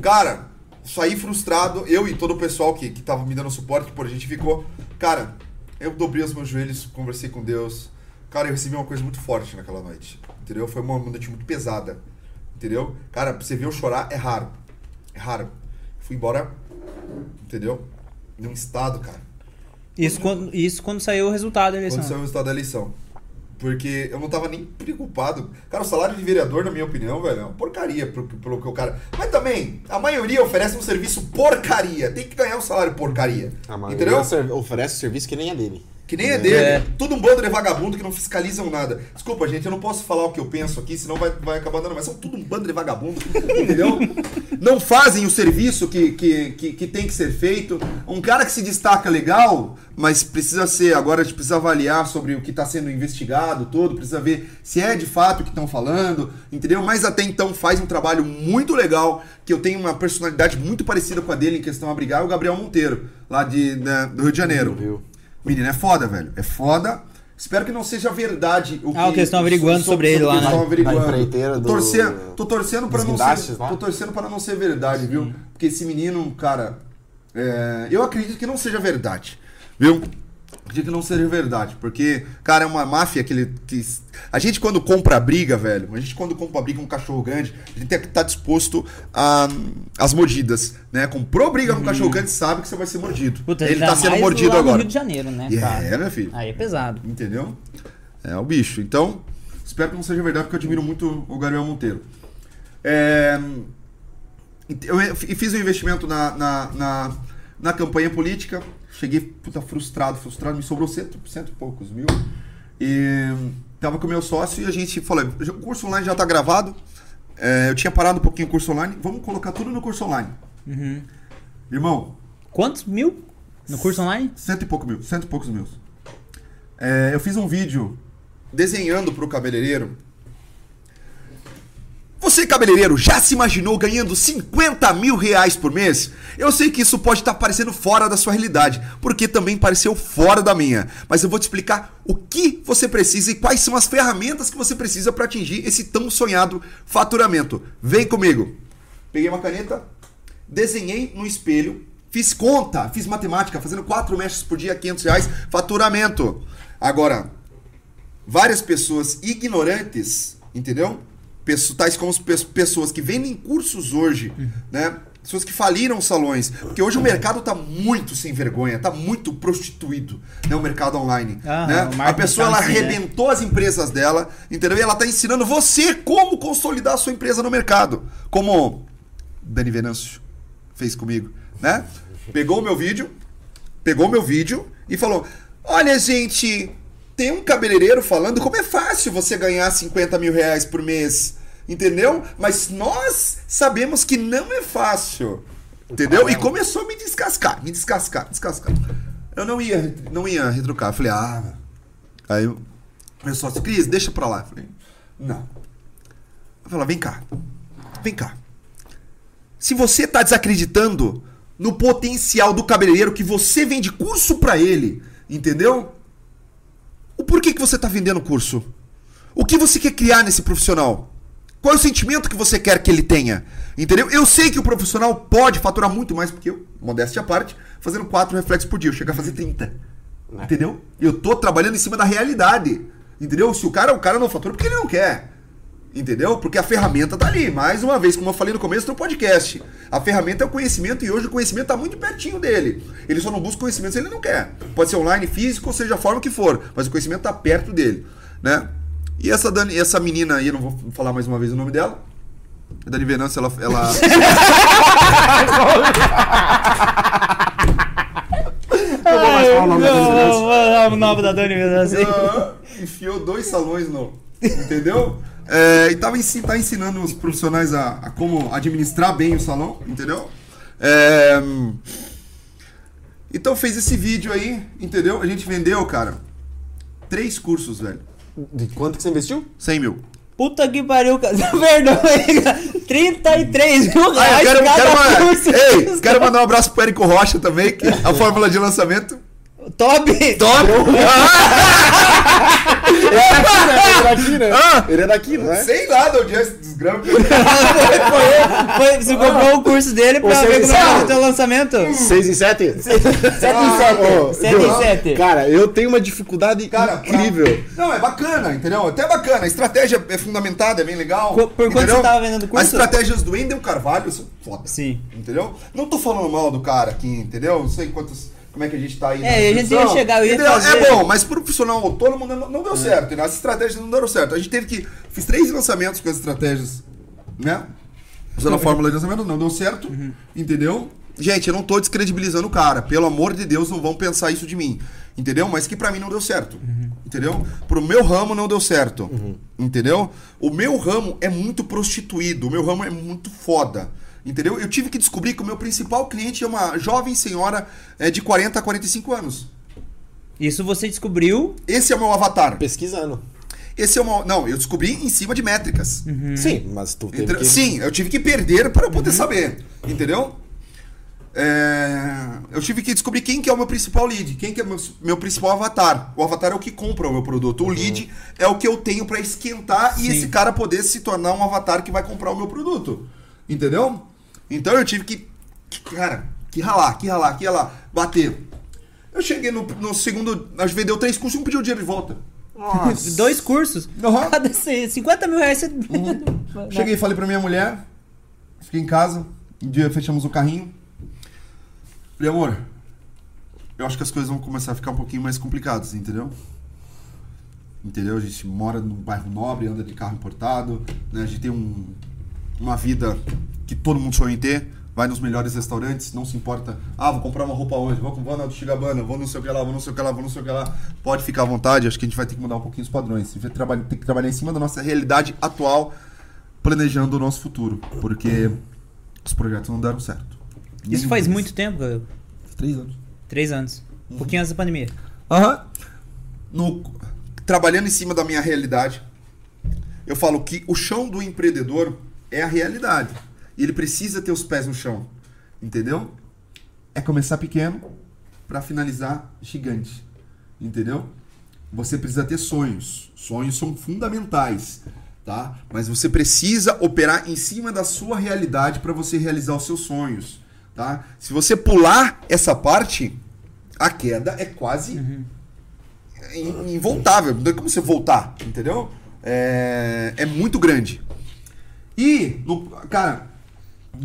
Cara, saí frustrado. Eu e todo o pessoal que, que tava me dando suporte, por a gente ficou. Cara, eu dobrei os meus joelhos, conversei com Deus. Cara, eu recebi uma coisa muito forte naquela noite. Entendeu? Foi uma noite muito pesada. Entendeu? Cara, pra você ver eu chorar é raro. É raro. Fui embora. Entendeu? Num estado, cara. Isso quando, isso quando saiu o resultado da eleição. Quando saiu o resultado da eleição. Porque eu não tava nem preocupado. Cara, o salário de vereador, na minha opinião, velho, é uma porcaria pelo, pelo que o cara. Mas também, a maioria oferece um serviço porcaria. Tem que ganhar um salário porcaria. A maioria Entendeu? oferece serviço que nem é dele. Que nem é dele. É. Todo um bando de vagabundo que não fiscalizam nada. Desculpa, gente, eu não posso falar o que eu penso aqui, senão vai, vai acabar dando. Mas são tudo um bando de vagabundo, entendeu? não fazem o serviço que, que, que, que tem que ser feito. Um cara que se destaca legal, mas precisa ser. Agora a gente precisa avaliar sobre o que está sendo investigado todo, precisa ver se é de fato o que estão falando, entendeu? Mas até então faz um trabalho muito legal, que eu tenho uma personalidade muito parecida com a dele em questão a brigar, é o Gabriel Monteiro, lá de, né, do Rio de Janeiro. Viu? Menino, é foda, velho. É foda. Espero que não seja verdade o que, Ah, o que eles estão averiguando sobre ele o que lá, eles né? averiguando. na empreiteira Tô do- torcendo, tô torcendo para não ser, lá? tô torcendo para não ser verdade, viu? Porque esse menino, cara, é, eu acredito que não seja verdade, viu? Acredito que não seja verdade, porque, cara, é uma máfia que ele. Que, a gente, quando compra briga, velho, a gente, quando compra briga com um cachorro grande, a gente tem que estar disposto a, às mordidas, né? Comprou briga com um cachorro grande, sabe que você vai ser mordido. Puta, ele ainda tá sendo mordido lá no agora. Rio de Janeiro, né, É, cara? meu filho. Aí é pesado. Entendeu? É o bicho. Então, espero que não seja verdade, porque eu admiro muito o Gabriel Monteiro. É, eu fiz um investimento na, na, na, na campanha política. Cheguei puta, frustrado, frustrado. Me sobrou cento, cento e poucos mil. E tava com o meu sócio e a gente falou: o curso online já tá gravado. É, eu tinha parado um pouquinho o curso online. Vamos colocar tudo no curso online. Uhum. Irmão, Quantos mil no curso online? Cento e pouco mil, cento e poucos mil. É, eu fiz um vídeo desenhando pro cabeleireiro. Você, cabeleireiro, já se imaginou ganhando 50 mil reais por mês? Eu sei que isso pode estar parecendo fora da sua realidade, porque também pareceu fora da minha. Mas eu vou te explicar o que você precisa e quais são as ferramentas que você precisa para atingir esse tão sonhado faturamento. Vem comigo. Peguei uma caneta, desenhei no espelho, fiz conta, fiz matemática, fazendo quatro mechas por dia, 500 reais, faturamento. Agora, várias pessoas ignorantes, entendeu? Tais como as pe- pessoas que vendem cursos hoje, né? Pessoas que faliram salões. Porque hoje o mercado tá muito sem vergonha, tá muito prostituído, né? O mercado online. Ah, né? A marketing pessoa, tá ela assim, né? arrebentou as empresas dela, entendeu? E ela tá ensinando você como consolidar a sua empresa no mercado. Como Dani Venâncio fez comigo, né? Pegou o meu vídeo, pegou o meu vídeo e falou: Olha, gente, tem um cabeleireiro falando como é fácil você ganhar 50 mil reais por mês, entendeu? Mas nós sabemos que não é fácil, entendeu? E começou a me descascar, me descascar, descascar. Eu não ia, não ia retrucar. Eu falei, ah. Aí meu sócio, Cris, deixa pra lá. Eu falei, não. Eu falei, vem cá. Vem cá. Se você tá desacreditando no potencial do cabeleireiro que você vende curso pra ele, entendeu? O porquê que você tá vendendo curso? O que você quer criar nesse profissional? Qual é o sentimento que você quer que ele tenha? Entendeu? Eu sei que o profissional pode faturar muito mais porque eu, modéstia à parte, fazendo quatro reflexos por dia. Eu chego a fazer 30. Entendeu? Eu tô trabalhando em cima da realidade. Entendeu? Se o cara, o cara não fatura porque ele não quer. Entendeu? Porque a ferramenta tá ali. Mais uma vez, como eu falei no começo do podcast. A ferramenta é o conhecimento e hoje o conhecimento tá muito pertinho dele. Ele só não busca conhecimento se ele não quer. Pode ser online, físico, ou seja a forma que for. Mas o conhecimento tá perto dele. Né? E essa, Dani, essa menina aí, eu não vou falar mais uma vez o nome dela. A Dani Venâncio, ela. ela... Não vou mais falar o nome da Dani Venâncio. o nome da Dani Venâncio. Enfiou dois salões no. Entendeu? É, e tava tá ensinando os profissionais a, a como administrar bem o salão, entendeu? É, então fez esse vídeo aí, entendeu? A gente vendeu, cara, três cursos, velho. De quanto que você investiu? 100 mil. Puta que pariu, cara. Perdão aí, cara. 33 mil Ah, eu reais quero, cada quero, curso. Ei, quero mandar um abraço pro Érico Rocha também, que a fórmula de lançamento. Top! Top! Ele é daqui, né? Ah! Ele é daqui, não é? Sei lá de onde é esse desgrama. foi, foi, foi, você comprou o curso dele pra ver como é sabe. o teu lançamento? 6 em 7? 7 em 7. 7 em 7. Cara, eu tenho uma dificuldade Cara, pra- incrível. Não, é bacana, entendeu? Até bacana. A estratégia é fundamentada, é bem legal. Qu- por quanto você tava vendendo o curso? As estratégias do Wendel Carvalho são foda. Sim. Entendeu? Não tô falando mal do cara aqui, entendeu? Não sei quantos. Como é que a gente tá aí. É, a gente ia chegar, eu ia entendeu? trazer- É bom, mas pro profissional autônomo não, não deu certo. Né? As estratégias não deram certo. A gente teve que. Fiz três lançamentos com as estratégias, né? Usando a fórmula de lançamento, não deu certo. Entendeu? Gente, eu não tô descredibilizando o cara. Pelo amor de Deus, não vão pensar isso de mim. Entendeu? Mas que pra mim não deu certo. Entendeu? Pro meu ramo não deu certo. Entendeu? O meu ramo é muito prostituído. O meu ramo é muito foda. Entendeu? Eu tive que descobrir que o meu principal cliente é uma jovem senhora é, de 40 a 45 anos. Isso você descobriu. Esse é o meu avatar. Pesquisando. Esse é o meu. Não, eu descobri em cima de métricas. Sim, mas tu teve que... Sim, eu tive que perder para eu poder saber. Entendeu? É, Eu tive que descobrir quem que é o meu principal lead, quem que é o meu, meu principal avatar. O avatar é o que compra o meu produto. O lead é o que eu tenho para esquentar e Sim. esse cara poder se tornar um avatar que vai comprar o meu produto. Entendeu? Então eu tive que, que, cara, que ralar, que ralar, que ralar, bater. Eu cheguei no, no segundo, nós vendeu três cursos e um pediu o dinheiro de volta. Nossa. Dois cursos. Aham. Cada c- 50 mil reais você. Cheguei e falei pra minha mulher, fiquei em casa, um dia fechamos o carrinho. Falei, amor, eu acho que as coisas vão começar a ficar um pouquinho mais complicadas, entendeu? Entendeu? A gente mora num bairro nobre, anda de carro importado, né? A gente tem um, uma vida que todo mundo sonha em ter, vai nos melhores restaurantes, não se importa. Ah, vou comprar uma roupa hoje, vou, vou na do Chigabana, vou não sei o que lá, vou não sei o que lá, vou não sei o que lá. Pode ficar à vontade, acho que a gente vai ter que mudar um pouquinho os padrões. A gente vai trabalhar- tem que trabalhar em cima da nossa realidade atual, planejando o nosso futuro, porque os projetos não deram certo. Isso Nenhum faz muito tempo, cara. Três anos. Três anos. Um pouquinho antes da pandemia. Aham. No, trabalhando em cima da minha realidade, eu falo que o chão do empreendedor é a realidade. E ele precisa ter os pés no chão. Entendeu? É começar pequeno para finalizar gigante. Entendeu? Você precisa ter sonhos. Sonhos são fundamentais, tá? Mas você precisa operar em cima da sua realidade para você realizar os seus sonhos, tá? Se você pular essa parte, a queda é quase in- involtável. Não tem como você voltar, entendeu? É, é muito grande. E, no, cara,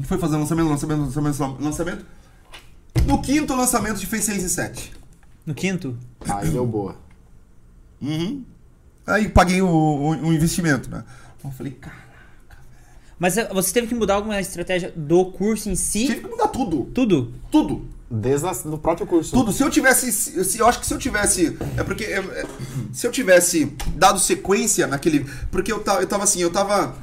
foi fazer lançamento, lançamento, lançamento, lançamento. No quinto lançamento, a gente fez 6 e 7. No quinto. Aí deu boa. Uhum. Aí paguei o, o- o investimento, né? Então eu falei, cara, Mas eh, você teve que mudar alguma estratégia do curso em si? tive que mudar tudo. Tudo? Tudo. Desde a, do próprio curso. Tudo. Se eu tivesse. se- eu acho que se eu tivesse. É porque. é, é, se eu tivesse dado sequência naquele. Porque eu tava, eu tava assim, eu tava.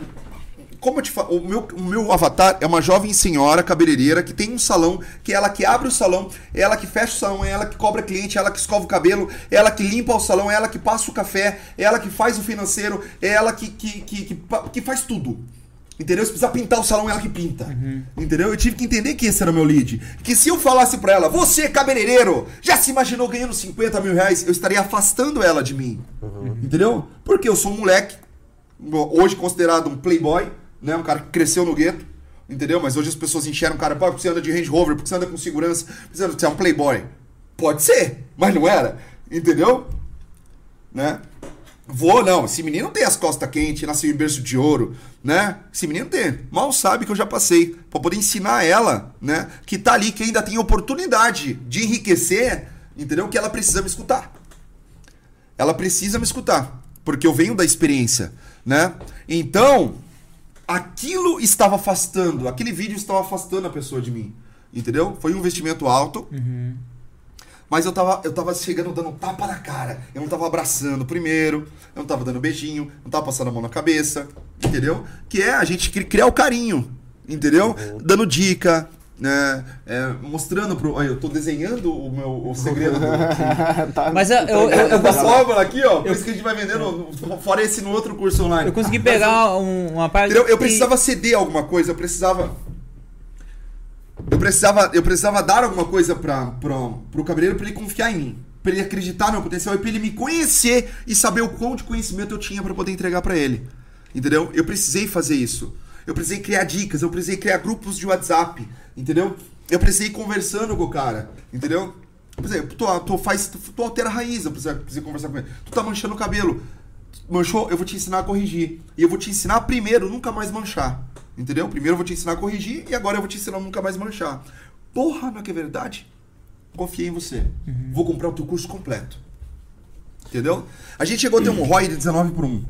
Como eu te falo, o meu, o meu avatar é uma jovem senhora cabeleireira que tem um salão, que é ela que abre o salão, é ela que fecha o salão, é ela que cobra cliente, é ela que escova o cabelo, é ela que limpa o salão, é ela que passa o café, é ela que faz o financeiro, é ela que, que, que, que, que faz tudo. Entendeu? Se precisar pintar o salão, é ela que pinta. Entendeu? Eu tive que entender que esse era o meu lead. Que se eu falasse pra ela, você, cabeleireiro, já se imaginou ganhando 50 mil reais, eu estaria afastando ela de mim. Entendeu? Porque eu sou um moleque, hoje considerado um playboy, né? Um cara que cresceu no gueto. Entendeu? Mas hoje as pessoas enxergam o cara, pô, porque você anda de Range Rover, porque você anda com segurança, porque você é um playboy. Pode ser, mas não era. Entendeu? Né? Vou, não. Esse menino tem as costas quentes, nasceu em berço de ouro, né? Esse menino tem. Mal sabe que eu já passei. Pra poder ensinar ela, né? Que tá ali, que ainda tem oportunidade de enriquecer, entendeu? Que ela precisa me escutar. Ela precisa me escutar. Porque eu venho da experiência, né? Então, aquilo estava afastando, aquele vídeo estava afastando a pessoa de mim. Entendeu? Foi um investimento alto. Mas eu tava, eu tava chegando dando um tapa na cara. Eu não tava abraçando primeiro, eu não tava dando beijinho, não tava passando a mão na cabeça, entendeu? Que é a gente cri- criar o carinho, entendeu? Dando dica, né? É, mostrando pro. Olha, eu tô desenhando o meu o segredo do. Tá- Mas eu, eu, eu, eu Essa consegui- aqui, ó. Por isso que a gente vai vendendo. no- Fora esse no outro curso online. eu consegui pegar um- uma parte. Eu que- precisava ceder alguma coisa, eu precisava. Eu precisava, eu precisava dar alguma coisa pra, pra, pro cabeleireiro pra ele confiar em mim. Pra ele acreditar no meu potencial e pra ele me conhecer e saber o quão de conhecimento eu tinha pra poder entregar pra ele. Entendeu? Eu precisei fazer isso. Eu precisei criar dicas, eu precisei criar grupos de WhatsApp. Entendeu? Eu precisei ir conversando com o cara. Entendeu? Por exemplo, tu, tu faz. Tu, tu altera a raiz, eu precisei, precisei conversar com ele. Tu tá manchando o cabelo. Manchou, eu vou te ensinar a corrigir. E eu vou te ensinar primeiro nunca mais manchar. Entendeu? Primeiro eu vou te ensinar a corrigir e agora eu vou te ensinar a nunca mais manchar. Porra, não é que é verdade? Confiei em você. Vou comprar o teu curso completo. Entendeu? A gente chegou a ter um ROI de 19 por 1.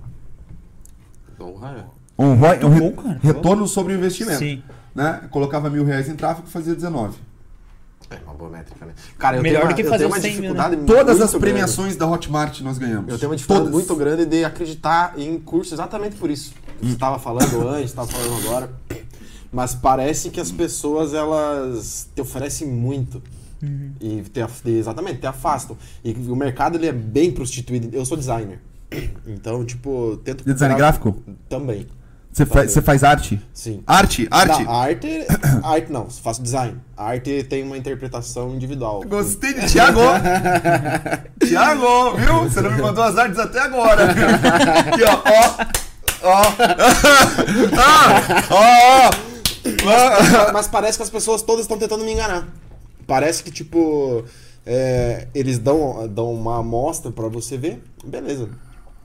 Porra, Um ROI, um bom, cara. retorno sobre o investimento. Sim. Né? Colocava mil reais em tráfego e fazia 19. é uma boa métrica, né? Cara, eu Melhor tenho uma, que eu fazer tenho os uma 100 mil, né? dificuldade Todas muito as premiações da Hotmart nós ganhamos. grande. Eu tenho uma dificuldade Todas. muito grande de acreditar em curso exatamente por isso. Você estava falando antes, estava falando agora. Mas parece que as pessoas, elas te oferecem muito. E te, af- exatamente, te afastam. E o mercado, ele é bem prostituído. Eu sou designer. Então, tipo, eu tento... De design gráfico? Também, Você faz- você faz arte? sim. Arte? Arte? Não, arte, arte não, faço design. A arte tem uma interpretação individual. Gostei de Thiago! Thiago, viu? Você não me mandou as artes até agora. Aqui, ó. Ó. Ó. Ah, Ó. Ó. Ó. Mas parece que as pessoas todas estão tentando me enganar. Parece que, tipo, é, eles dão, dão uma amostra pra você ver, beleza.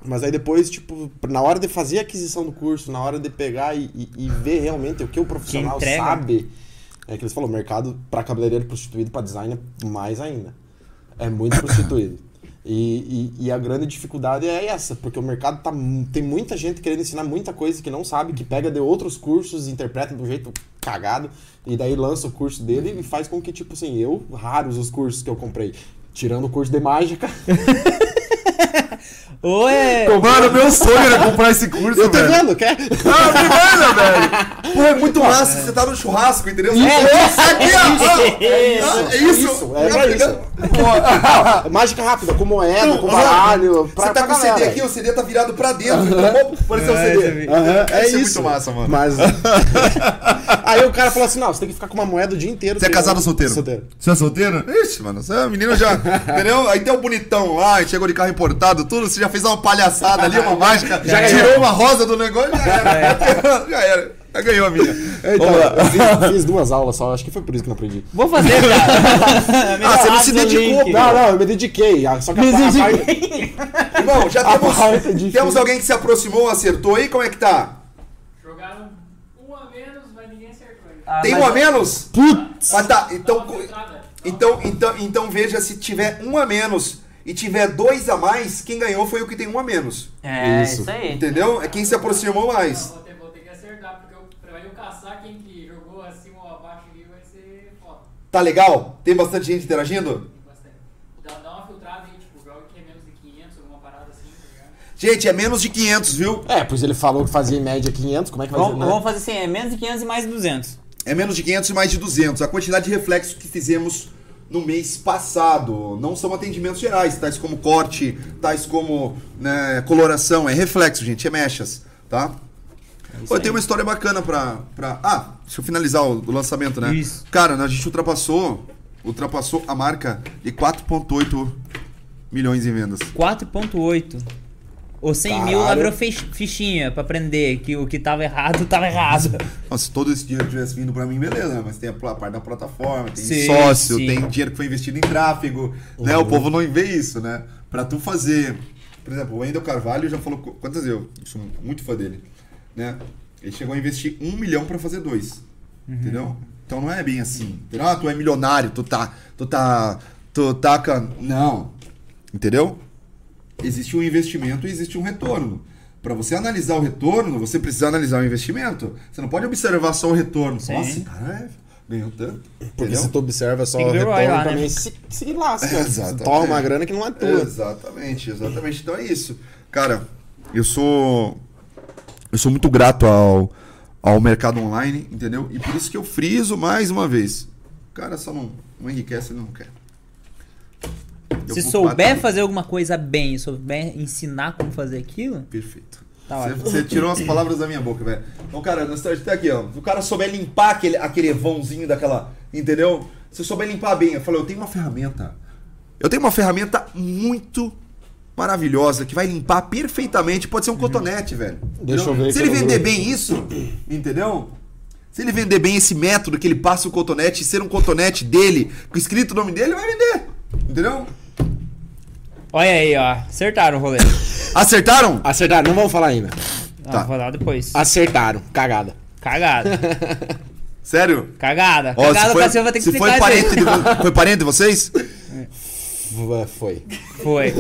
Mas aí depois, tipo, na hora de fazer a aquisição do curso, na hora de pegar e, e- e ver realmente o que o profissional entrega. sabe, é que eles falam, o mercado pra cabeleireiro prostituído, pra design, é mais ainda. É muito prostituído. E, e- e a grande dificuldade é essa, porque o mercado tá, tem muita gente querendo ensinar muita coisa que não sabe, que pega de outros cursos, interpreta de um jeito cagado, e daí lança o curso dele e faz com que, tipo assim, eu, raros os cursos que eu comprei, tirando o curso de mágica, Ou é. Mano, meu sonho era comprar esse curso, eu tô velho. vendo, quer? Ah, me manda, velho. Pô, é muito massa. Você tá no churrasco, entendeu? Isso, Nossa, aqui, ó. É isso. Ah, É isso. Isso, é pra isso. Pô, mágica rápida, com moeda, Não, com baralho, pra, Você tá com o CD aqui, o CD tá virado pra dentro. Então, apareceu o É, CD. é Isso é isso. muito massa, mano. Mas. Aí o cara falou assim: não, você tem que ficar com uma moeda o dia inteiro. Você é casado ou solteiro? Solteiro. Você é solteiro? Ixi, mano, você é menino já. Entendeu? Aí tem o bonitão lá, chegou de carro importado, tudo. Você já fez uma palhaçada ali, uma mágica. Já tirou ganhou. uma rosa do negócio, já era. já era. Já ganhou a minha. Então, Vamos lá. eu fiz, fiz duas aulas só, acho que foi por isso que eu não aprendi. Vou fazer, cara. Ah, você não se dedicou, link. Não, não, eu me dediquei. ah, Só que a, Me a dediquei. Irmão, já A temos, é temos alguém que se aproximou, acertou aí? Como é que tá? Jogaram um a menos, mas ninguém acertou. Ah, Tem mas- um a menos? Putz! Mas tá, então, filtrada. então, então, então veja se tiver um a menos e tiver dois a mais, quem ganhou foi o que tem um a menos. É, Isso. isso aí. Entendeu? É quem se aproximou Não, mais. vou ter, vou ter que acertar, porque eu, pra eu caçar quem que jogou acima ou abaixo aqui vai ser foda. Tá legal? Tem bastante gente interagindo? Tem bastante. Dá, dá uma filtrada aí, tipo, joga que é menos de 500, alguma parada assim, tá? Gente, é menos de 500, viu? É, pois ele falou que fazia em média 500, como é que vai Vamos, ser? né? vamos fazer assim, é menos de 500 e mais de 200. É menos de 500 e mais de 200. A quantidade de reflexos que fizemos no mês passado não são atendimentos gerais, tais como corte, tais como né, coloração. É reflexo, gente, é mechas, tá? Pô, tem uma história bacana pra, pra. Ah, deixa eu finalizar o, o lançamento, né? Isso. Cara, a gente ultrapassou. Ultrapassou a marca de 4,8 milhões em vendas. 4.8. Ou 100 mil lá Caralho. virou fichinha pra aprender que o que tava errado, tava errado. Nossa, se todo esse dinheiro tivesse vindo pra mim, beleza, né? Mas tem a parte da plataforma, tem Sim, sócio, sim. tem dinheiro que foi investido em tráfego, né? O povo não vê isso, né? Pra tu fazer... Por exemplo, o Wendel Carvalho já falou... qu- Quantas eu? Sou muito fã dele, né? Ele chegou a investir um milhão pra fazer dois, entendeu? Então não é bem assim. Entendeu? Ah, tu é milionário, tu tá... Tu tá... Tu tá... can- Não. Entendeu? Existe um investimento e existe um retorno. Para você analisar o retorno, você precisa analisar o investimento. Você não pode observar só o retorno. Sim. Nossa, cara, é, ganhou tanto. Porque entendeu? se tu observa só o retorno lá, né? também, se, se lasca. Exatamente. Toma uma grana que não é tua. Exatamente, exatamente. Então é isso. Cara, eu sou. Eu sou muito grato ao, ao mercado online, entendeu? E por isso que eu friso mais uma vez. O cara só não, não enriquece, não quer. Eu Se souber fazer alguma coisa bem souber ensinar como fazer aquilo, Perfeito. Tá você, tirou as palavras da minha boca, velho. Então, cara, nós estamos até aqui, ó. Se o cara souber limpar aquele, aquele vãozinho daquela. Entendeu? Se souber limpar bem, eu falo, eu tenho uma ferramenta. Eu tenho uma ferramenta muito maravilhosa que vai limpar perfeitamente. Pode ser um cotonete, velho. Deixa eu ver Se ele vender grupo. bem isso, entendeu? Se ele vender bem esse método que ele passa o cotonete e ser um cotonete dele, com escrito o nome dele, vai vender. Entendeu? Olha aí, ó. Acertaram o rolê. Acertaram? Acertaram, não vamos falar ainda. Não, Tá. vou lá depois. Acertaram, cagada. Cagada. Sério? Cagada. Ó, Cagada, o foi, Cassiano vai ter que se foi explicar parente, de, vo- foi parente de vocês? Foi. Foi.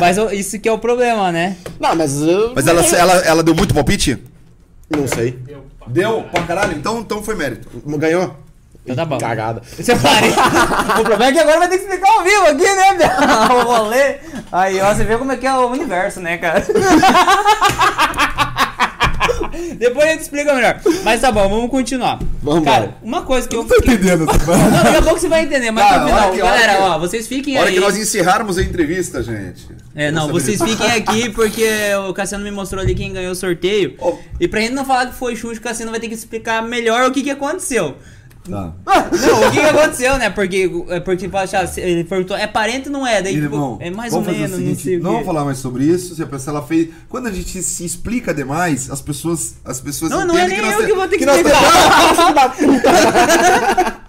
Mas o- isso que é o problema, né? Não, mas eu. Mas ela, ela, ela deu muito palpite? Não sei. Deu pra caralho? Então, então foi mérito. Ganhou? Então tá bom. Cagada. Você pare. o problema é que agora vai ter que explicar ao vivo aqui, né, Bel? o rolê. Aí, ó, você vê como é que é o universo, né, cara? Depois a gente explica melhor. Mas tá bom, vamos continuar. Vamos Cara, embora. uma coisa que eu Tô fiquei... entendendo. Não, daqui a pouco você vai entender, mas Tá, no final, hora que- hora galera, que- ó, vocês fiquem hora aí. que nós encerrarmos a entrevista, gente. É, não, vocês fiquem aqui porque o Cassiano me mostrou ali quem ganhou o sorteio. Oh. E pra gente não falar que foi chute, o Cassiano vai ter que explicar melhor o que, que aconteceu. Tá. Não, o que, que aconteceu, né? Porque, é porque poxa, ele perguntou, é parente ou não é? Daí, tipo, Irmão, é mais ou menos, o não seguinte, sei não vamos falar mais sobre isso. Se a pessoa ela fez, quando a gente se explica demais, as pessoas, as pessoas Não, não é nem nós eu que vou ter que explicar.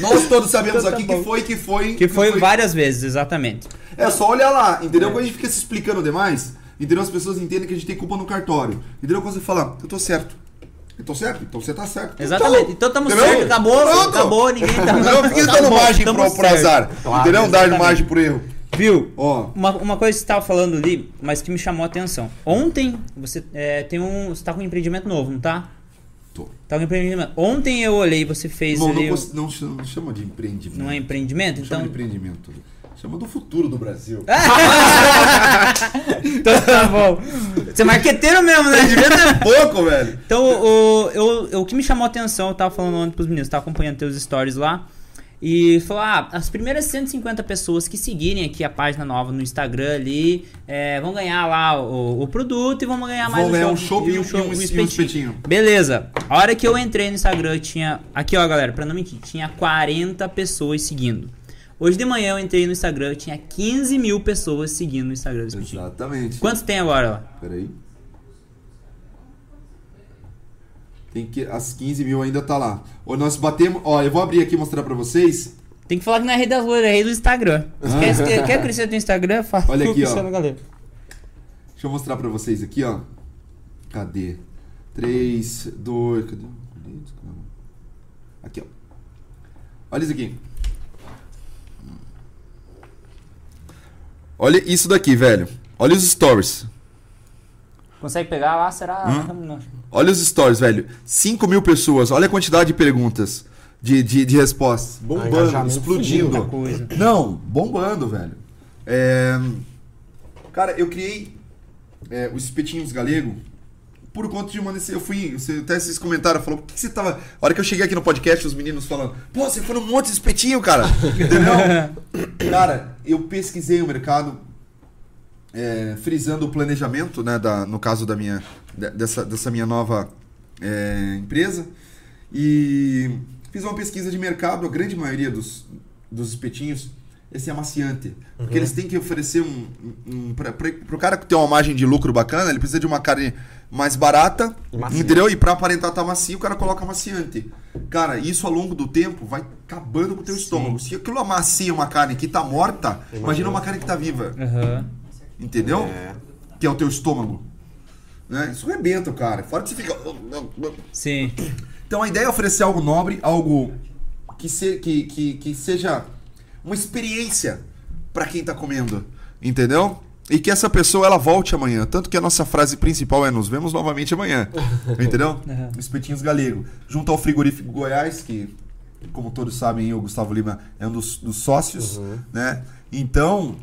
Nós todos sabemos Então tá aqui bom. que foi, que foi, Que foi várias vezes, exatamente. É só olhar lá, entendeu? Quando a gente fica se explicando demais, entendeu? As pessoas entendem que a gente tem culpa no cartório. Entendeu? Quando você fala, eu tô certo. Eu tô certo? Então você tá certo. Exatamente. Então tamo Entendeu? certo, acabou, Pronto. acabou, ninguém tá. Não fica dando margem pro, pro azar. Claro, entendeu? Dar margem pro erro. Viu? Ó. Uma, uma coisa que você tava falando ali, mas que me chamou a atenção. Ontem, você é, tem um. Você tá com um empreendimento novo, não tá? Tô. Tá com um empreendimento. Ontem eu olhei, você fez Não, não, não chama- não chama de empreendimento. Não é empreendimento? Não chama Então. de empreendimento. Chama do futuro do Brasil. então tá bom. Você é marqueteiro mesmo, né? Empreendimento é pouco, velho. Então, o, eu, o que me chamou a atenção, eu tava falando ontem pros meninos, tava acompanhando teus stories lá. E falou: ah, as primeiras 150 pessoas que seguirem aqui a página nova no Instagram ali é, vão ganhar lá o, o produto e vão ganhar mais Vão um ganhar um chopp e um- cho- e um- e um espetinho. Beleza. A hora que eu entrei no Instagram, tinha. Aqui, ó, galera, pra não mentir, tinha 40 pessoas seguindo. Hoje de manhã eu entrei no Instagram, tinha 15 mil pessoas seguindo no Instagram do Espetinho. Exatamente. Quantos tem agora lá? Peraí. Tem que. As 15 mil ainda tá lá. Ó, nós batemos. Ó, eu vou abrir aqui e mostrar pra vocês. Tem que falar que não é rei das loiras, é rei do Instagram. Esquece que quer crescer no Instagram? Fala Olha aqui, ó. Galera. Deixa eu mostrar pra vocês aqui, ó. Cadê? 3, 2. Cadê? Aqui, ó. Olha isso aqui. Olha isso daqui, velho. Olha os stories. Consegue pegar lá? Será? Não. Olha os stories, velho. 5 mil pessoas. Olha a quantidade de perguntas. De, de, de respostas. Bombando, engajamento explodindo. Não, bombando, velho. É, Cara, eu criei é, os espetinhos galego por conta de uma. Eu fui. Até vocês comentaram, falou, por que você tava. A hora que eu cheguei aqui no podcast, os meninos falando, pô, você foi num monte de espetinho, cara. Entendeu? cara, eu pesquisei o mercado, é, frisando o planejamento, né? Da, no caso da minha. de- Dessa, dessa minha nova é, empresa. E fiz uma pesquisa de mercado, a grande maioria dos, dos espetinhos. Esse é amaciante. Porque eles têm que oferecer um. um para o cara ter uma margem de lucro bacana, ele precisa de uma carne mais barata, Macia. entendeu? E pra aparentar estar macio, o cara coloca amaciante. Cara, isso ao longo do tempo vai acabando com o teu estômago. Se aquilo amacia uma carne que tá morta, imagina uma carne que tá viva. Aham. Entendeu? É. Que é o teu estômago. Né? Isso arrebenta, o cara. Fora que você fica. Sim. Então a ideia é oferecer algo nobre, algo que, se, que, que, que seja uma experiência pra quem tá comendo. Entendeu? E que essa pessoa ela volte amanhã. Tanto que a nossa frase principal é nos vemos novamente amanhã. Entendeu? Uhum. Espetinhos galego. Junto ao frigorífico Goiás, que, como todos sabem, o Gustavo Lima é um dos, dos sócios. Né? Então,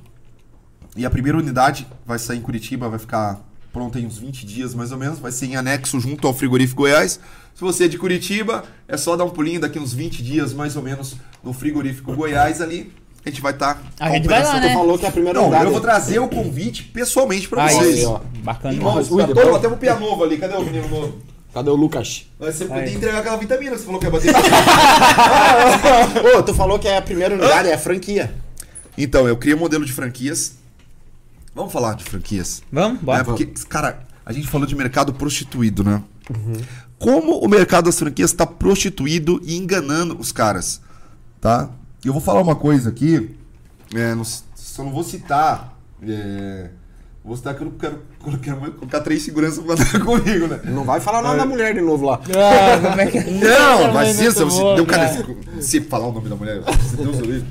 e a primeira unidade vai sair em Curitiba, vai ficar pronta em uns 20 dias mais ou menos, vai ser em anexo junto ao frigorífico Goiás. Se você é de Curitiba, é só dar um pulinho daqui uns 20 dias mais ou menos no frigorífico Goiás ali. A gente vai tá estar. A gente vai lá, né? falou que é a primeira Não, eu vou trazer o convite pessoalmente pra Aí, vocês. ó. Bacana. Irmãos, Ui, o depois- até o pia novo ali. Cadê o menino novo? Cadê o Lucas? Você podia entregar aquela vitamina que você falou que ia bater. Ô, tu falou que é a primeira unidade, é a franquia. então, eu criei um modelo de franquias. Vamos falar de franquias. Vamos? Bora. né? Porque, cara, a gente falou de mercado prostituído, né? Como o mercado das franquias está prostituído e enganando os caras, tá? Eu vou falar uma coisa aqui, é, não, só não vou citar. É, vou citar que eu não quero, colocar três seguranças pra andar comigo, né? Não vai falar o nome da mulher de novo lá. Ah, como é que... Não, mas Muito isso, você deu cara. cara. Se falar o nome da mulher, Deus o livre.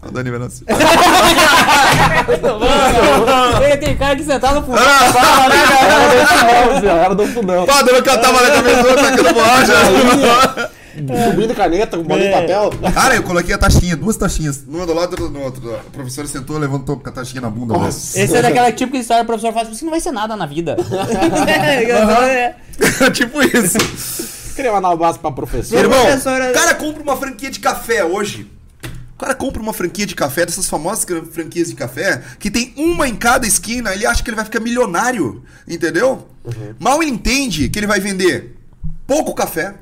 A Dani vai nascer. Mano, ele tem cara de sentar no fundo. Era do fundão. Pá, dando que eu tava na cabeça, tacando borracha. Subindo caneta, com bolinho de É. papel. Cara, eu coloquei a taxinha, duas taxinhas, uma do lado e outra do outro. A professora sentou, levantou com a taxinha na bunda. Nossa. Esse é daquela típica história que o professor faz, você não vai ser nada na vida. tipo isso. Queria mandar um abraço pra professora. Irmão, o cara compra uma franquia de café hoje. O cara compra uma franquia de café, dessas famosas franquias de café, que tem uma em cada esquina, ele acha que ele vai ficar milionário, entendeu? Mal ele entende que ele vai vender pouco café,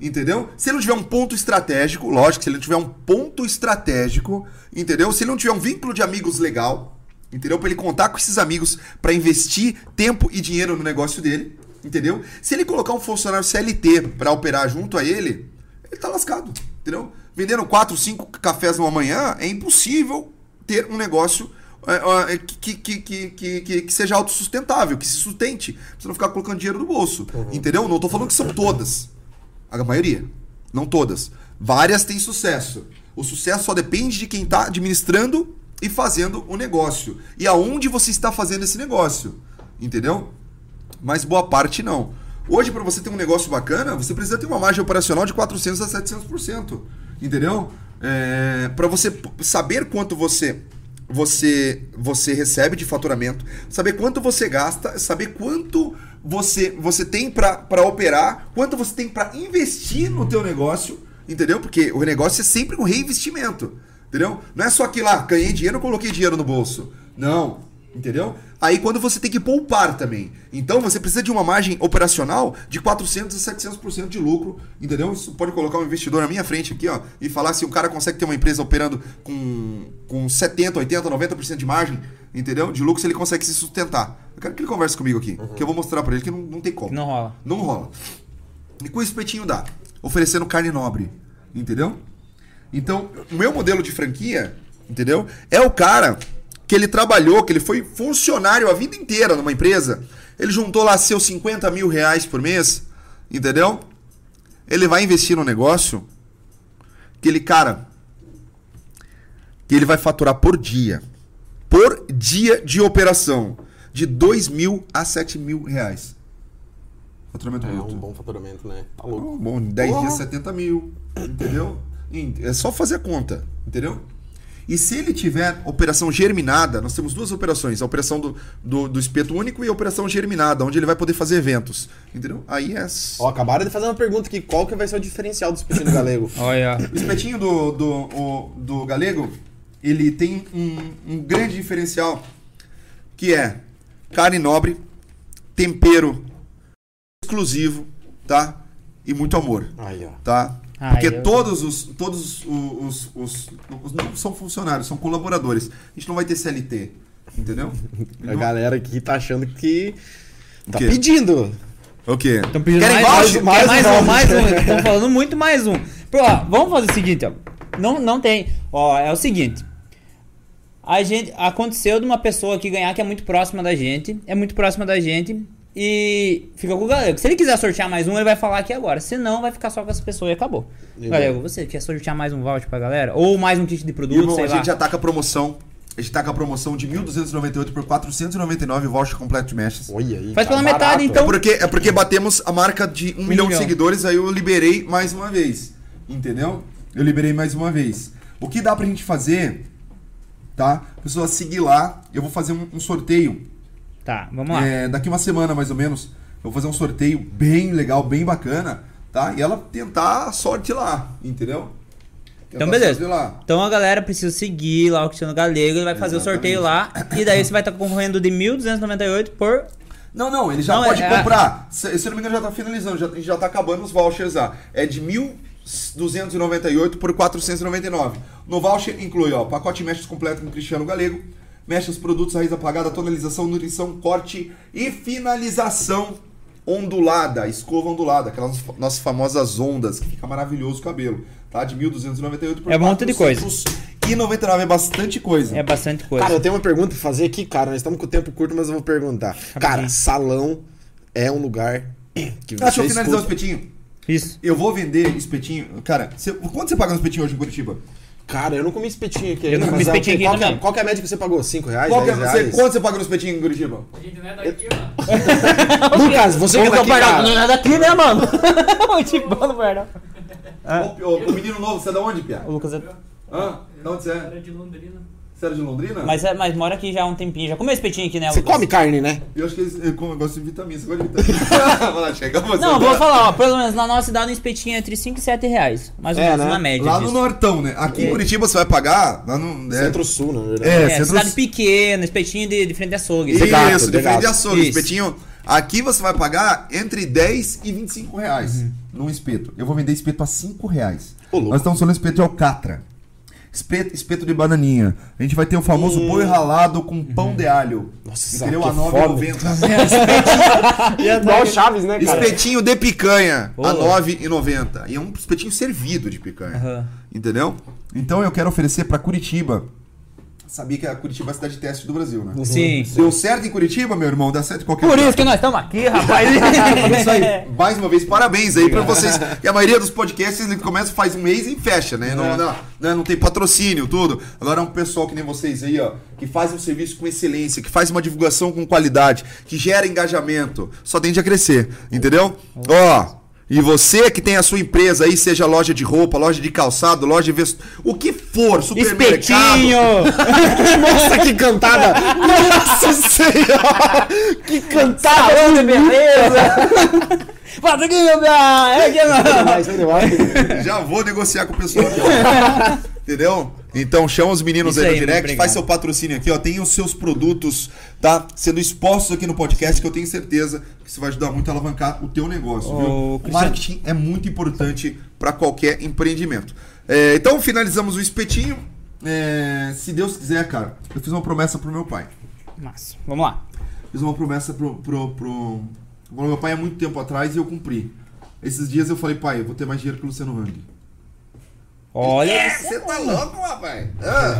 entendeu? Se ele não tiver um ponto estratégico, lógico, se ele não tiver um ponto estratégico, entendeu? Se ele não tiver um vínculo de amigos legal, entendeu? Pra ele contar com esses amigos pra investir tempo e dinheiro no negócio dele, entendeu? Se ele colocar um funcionário CLT pra operar junto a ele, ele tá lascado, entendeu? Vendendo 4, 5 cafés numa manhã, é impossível ter um negócio é, é, que, que, que, que, que, seja autossustentável, que se sustente. Você não ficar colocando dinheiro no bolso, entendeu? Não tô falando que são todas. A maioria. Não todas. Várias têm sucesso. O sucesso só depende de quem está administrando e fazendo o negócio. E aonde você está fazendo esse negócio. Entendeu? Mas boa parte não. Hoje, para você ter um negócio bacana, você precisa ter uma margem operacional de 400% a 700%. Entendeu? É, para você saber quanto você você você recebe de faturamento, saber quanto você gasta, saber quanto você você tem para operar, quanto você tem para investir no teu negócio, entendeu? Porque o negócio é sempre um reinvestimento, entendeu? Não é só que lá, ganhei dinheiro, coloquei dinheiro no bolso. Não, entendeu? Aí quando você tem que poupar também. Então você precisa de uma margem operacional de 400 a 700% de lucro, entendeu? Isso pode colocar um investidor na minha frente aqui, ó, e falar se o cara consegue ter uma empresa operando com, com 70, 80, 90% de margem, entendeu? De lucro se ele consegue se sustentar. Eu quero que ele converse comigo aqui, que eu vou mostrar pra ele que não, não tem como. Não rola. Não rola. E com o espetinho dá. Oferecendo carne nobre. Entendeu? Então, o meu modelo de franquia, entendeu? É o cara que ele trabalhou, que ele foi funcionário a vida inteira numa empresa. Ele juntou lá seus 50 mil reais por mês, entendeu? Ele vai investir no negócio que ele, cara, que ele vai faturar por dia. Por dia de operação. De 2 mil a 7 mil reais. Faturamento É bruto. um bom faturamento, né? Tá louco. Oh, bom, em 10 Porra. dias 70 mil, entendeu? É só fazer a conta, entendeu? E se ele tiver operação germinada, nós temos duas operações: a operação do, do, do espeto único e a operação germinada, onde ele vai poder fazer eventos. Entendeu? Aí é. Ó, acabaram de fazer uma pergunta aqui. Qual que vai ser o diferencial do espetinho galego? Olha. O espetinho do, do, o- do galego, ele tem um, um grande diferencial, que é carne nobre, tempero exclusivo, tá? E muito amor, Aí, ó. tá? Ah, Porque eu- todos os todos os, os, os- os- não são funcionários, são colaboradores. A gente não vai ter CLT, entendeu? A galera aqui tá achando que tá quê? pedindo. O quê? Estão pedindo Querem mais, mais, mais, Mais um, mais um. Estão falando muito mais um. Pô, ó, vamos fazer o seguinte, ó. Não, não tem. Ó, é o seguinte. A gente. Aconteceu de uma pessoa aqui ganhar que é muito próxima da gente. É muito próxima da gente. E fica com o Galego. Se ele quiser sortear mais um, ele vai falar aqui agora. Se não, vai ficar só com essa pessoa e acabou. Legal. Galego, você quer sortear mais um voucher pra galera? Ou mais um kit de produto, Irmão, sei a lá. gente já tá com a promoção. A gente tá com a promoção de 1.298 por 499 voucher completo de mechas. Olha aí. Faz tá pela barato. metade, então. Porque, é porque batemos a marca de um, milhão, de milhão. seguidores, aí eu liberei mais uma vez. Entendeu? Eu liberei mais uma vez. O que dá pra gente fazer, tá? Pessoa seguir lá, eu vou fazer um, um sorteio. Tá, vamos lá. é, daqui uma semana, mais ou menos. Eu vou fazer um sorteio bem legal, bem bacana, tá? E ela tentar a sorte lá, entendeu? Então, beleza. Então a galera precisa seguir lá o Cristiano Galego, ele vai fazer o sorteio lá. E daí você vai estar concorrendo de 1.298 por. Não, não, ele já Não, pode é- comprar. Se, se não me engano, já tá finalizando, já, já tá acabando os vouchers lá. É de 1.298 por 499. No voucher inclui, ó, pacote mechas completo com Cristiano Galego, mechas, produtos, raiz apagada, tonalização, nutrição, corte e finalização ondulada, escova ondulada, aquelas nossas famosas ondas, que fica maravilhoso o cabelo, tá? De 1.298 por É um monte de coisa. 499, é bastante coisa. É bastante coisa. Cara, eu tenho uma pergunta pra fazer aqui, cara. Nós estamos com o tempo curto, mas eu vou perguntar. Cara, salão é um lugar que você Ah, deixa eu finalizar o escuta- espetinho. Isso. Eu vou vender espetinho. Cara, você- quanto você paga no espetinho hoje em Curitiba? Cara, eu não comi espetinho aqui Eu não comi é o espetinho aqui qual, que é, também. qual que é a média que você pagou? 5 reais? Qual que é, 10 você, reais? quanto você paga no espetinho em Curitiba? A gente não é daqui, mano. Lucas, você que é daqui, cara. Não é daqui, né, mano? tipo, perdão. Ô, ô, ô, menino novo, você é da onde, Pia? O Lucas é... Hã? De onde você é? Era de Londrina. Você era de Londrina? Mas, é- mas mora aqui já há um tempinho. Já comeu esse peitinho aqui, né, Você Lucas? come carne, né? Eu acho que eles eu como- eu gosto de vitamina. Você gosta de vitamina? Vai lá, chega você. Não, vou falar, ó. Pelo menos na nossa cidade um espetinho é entre 5 e 7 reais. Mais ou É, menos né? na média. Lá no disso. Nortão, né? Aqui em É. Curitiba você vai pagar. Lá no. É, Centro-sul, na verdade. É, É, centro- cidade pequena, espetinho de, de frente a açougue. Isso, De gato, de de frente de açougue. Isso. Espetinho. Aqui você vai pagar entre 10 e 25 reais num espeto. Eu vou vender espeto a 5 reais. Ô, louco. Nós estamos falando espeto de alcatra. Espeto, espeto de bananinha. A gente vai ter o famoso boi ralado com pão de alho. Nossa, Entendeu? que A fome. 9,90. Igual o Chaves, né, cara? Espetinho de picanha Ô. a 9,90. E é um espetinho servido de picanha. Aham. Entendeu? Então eu quero oferecer pra Curitiba. Sabia que a Curitiba é a cidade de teste do Brasil, né? Sim. Deu certo em Curitiba, meu irmão? Dá certo em qualquer Por lugar. isso que nós estamos aqui, rapaz. É isso aí. Mais uma vez, parabéns aí pra vocês. Que a maioria dos podcasts ele começa, faz um mês e fecha, né? Não, não, né? não tem patrocínio, tudo. Agora é um pessoal que nem vocês aí, ó, que faz um serviço com excelência, que faz uma divulgação com qualidade, que gera engajamento. Só tende a crescer, entendeu? Ó. E você que tem a sua empresa aí, seja loja de roupa, loja de calçado, loja de vestuário, o que for, supermercado. Espetinho! Nossa, que cantada! Nossa senhora! Que cantada! Salão de beleza! Faz aqui, meu bem! É. Já vou negociar com o pessoal aqui, ó. Entendeu? Então chama os meninos Isso aí no direct, obrigado. faz seu patrocínio aqui, ó. Tem os seus produtos, tá? Sendo expostos aqui no podcast, que eu tenho certeza que isso vai ajudar muito a alavancar o teu negócio, viu? Cristiano. marketing é muito importante para qualquer empreendimento. É, então finalizamos o espetinho. É, se Deus quiser, cara, eu fiz uma promessa pro meu pai. Massa. Vamos lá. Fiz uma promessa pro, pro, pro, pro meu pai há muito tempo atrás e eu cumpri. Esses dias eu falei, pai, eu vou ter mais dinheiro que o Luciano Hang. Olha. Você tá louco, rapaz? Ah,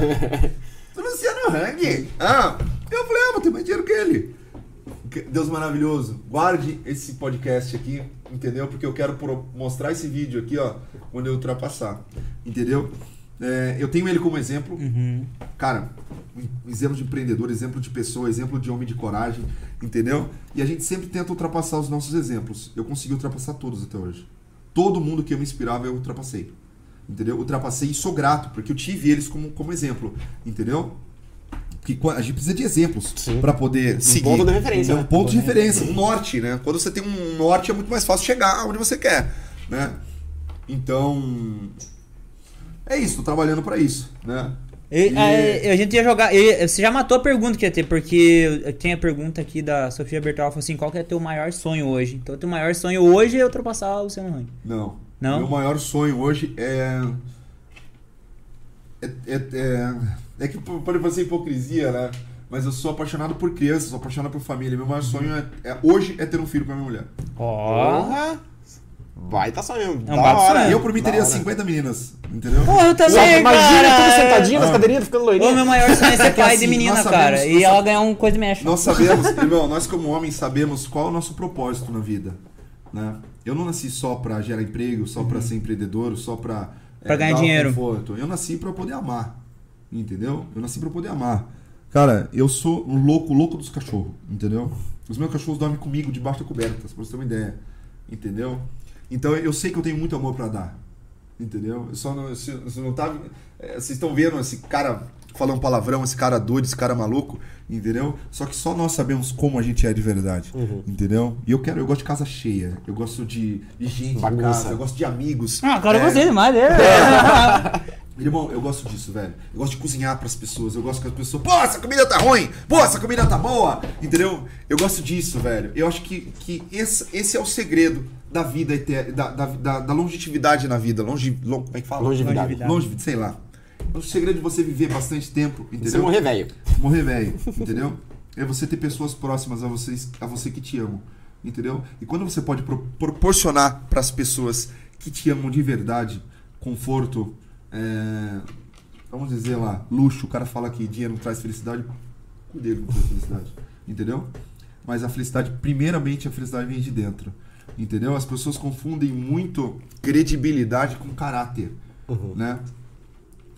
Luciano Hang. Ah, eu falei, ah, vou ter mais dinheiro que ele. Deus maravilhoso. Guarde esse podcast aqui, entendeu? Porque eu quero mostrar esse vídeo aqui, ó, quando eu ultrapassar. Entendeu? É, eu tenho ele como exemplo. Cara, um exemplo de empreendedor, exemplo de pessoa, exemplo de homem de coragem, entendeu? E a gente sempre tenta ultrapassar os nossos exemplos. Eu consegui ultrapassar todos até hoje. Todo mundo que eu me inspirava, eu ultrapassei. Entendeu? Ultrapassei e sou grato, porque eu tive eles como, como exemplo, entendeu? Porque a gente precisa de exemplos para poder seguir. ponto de referência, Um né? ponto de referência, um norte, né? Quando você tem um norte é muito mais fácil chegar onde você quer, né? Então, é isso, tô trabalhando para isso, né? E, E- é, a gente ia jogar. você já matou a pergunta que ia ter, porque eu- tem a pergunta aqui da Sofia Bertal, falou assim: qual que é teu maior sonho hoje? Então, teu maior sonho hoje é ultrapassar o Luciano Hang. Não. Não? Meu maior sonho hoje é. É, é, é, é que pode parecer hipocrisia, né? Mas eu sou apaixonado por crianças, sou apaixonado por família. Meu maior sonho é, é- hoje é ter um filho com a minha mulher. Porra! Vai tá sonhando. É um da baita hora. sonho. E eu por mim teria hora. 50 meninas, entendeu? Pô, eu também, imagina cara. tudo sentadinho nas Ah. cadeirinhas, ficando Ô, loirinha. meu maior sonho é ser É pai assim, de menina, sabemos- cara. E ela ganhar um coisa mecha. Nós sabemos, irmão, nós como homens sabemos qual é o nosso propósito na vida, né? Eu não nasci só pra gerar emprego, só pra ser empreendedor, só pra é, ganhar dar dinheiro. conforto. Eu nasci pra poder amar, entendeu? Eu nasci pra poder amar. Cara, eu sou um louco, louco dos cachorros, entendeu? Os meus cachorros dormem comigo debaixo da coberta, pra você ter uma ideia, entendeu? Então eu sei que eu tenho muito amor pra dar, entendeu? Eu só não, se, não tá, vocês estão vendo esse cara falando palavrão, esse cara doido, esse cara maluco, entendeu? Só que só nós sabemos como a gente é de verdade, entendeu? E eu quero, eu gosto de casa cheia, eu gosto de, de gente Bagunça. casa, eu gosto de amigos. Ah, eu É, gostei demais dele. Irmão, eu gosto disso, velho. Eu gosto de cozinhar pras pessoas. Eu gosto que as pessoas. Pô, essa comida tá ruim! Pô, essa comida tá boa! Entendeu? Eu gosto disso, velho. Eu acho que, que esse, esse é o segredo da vida da, da, da, da longevidade na vida. Longe, lon- como é que fala? Longevidade. Longevidade. Longevidade, sei lá. O segredo de você viver bastante tempo, entendeu? Você morrer velho. Morrer velho, entendeu? É você ter pessoas próximas a, vocês, a você que te amam, entendeu? E quando você pode pro- proporcionar para as pessoas que te amam de verdade conforto, é, vamos dizer lá, luxo, o cara fala que dinheiro não traz felicidade, dele não traz felicidade, entendeu? Mas a felicidade, primeiramente, a felicidade vem de dentro, entendeu? As pessoas confundem muito credibilidade com caráter, né?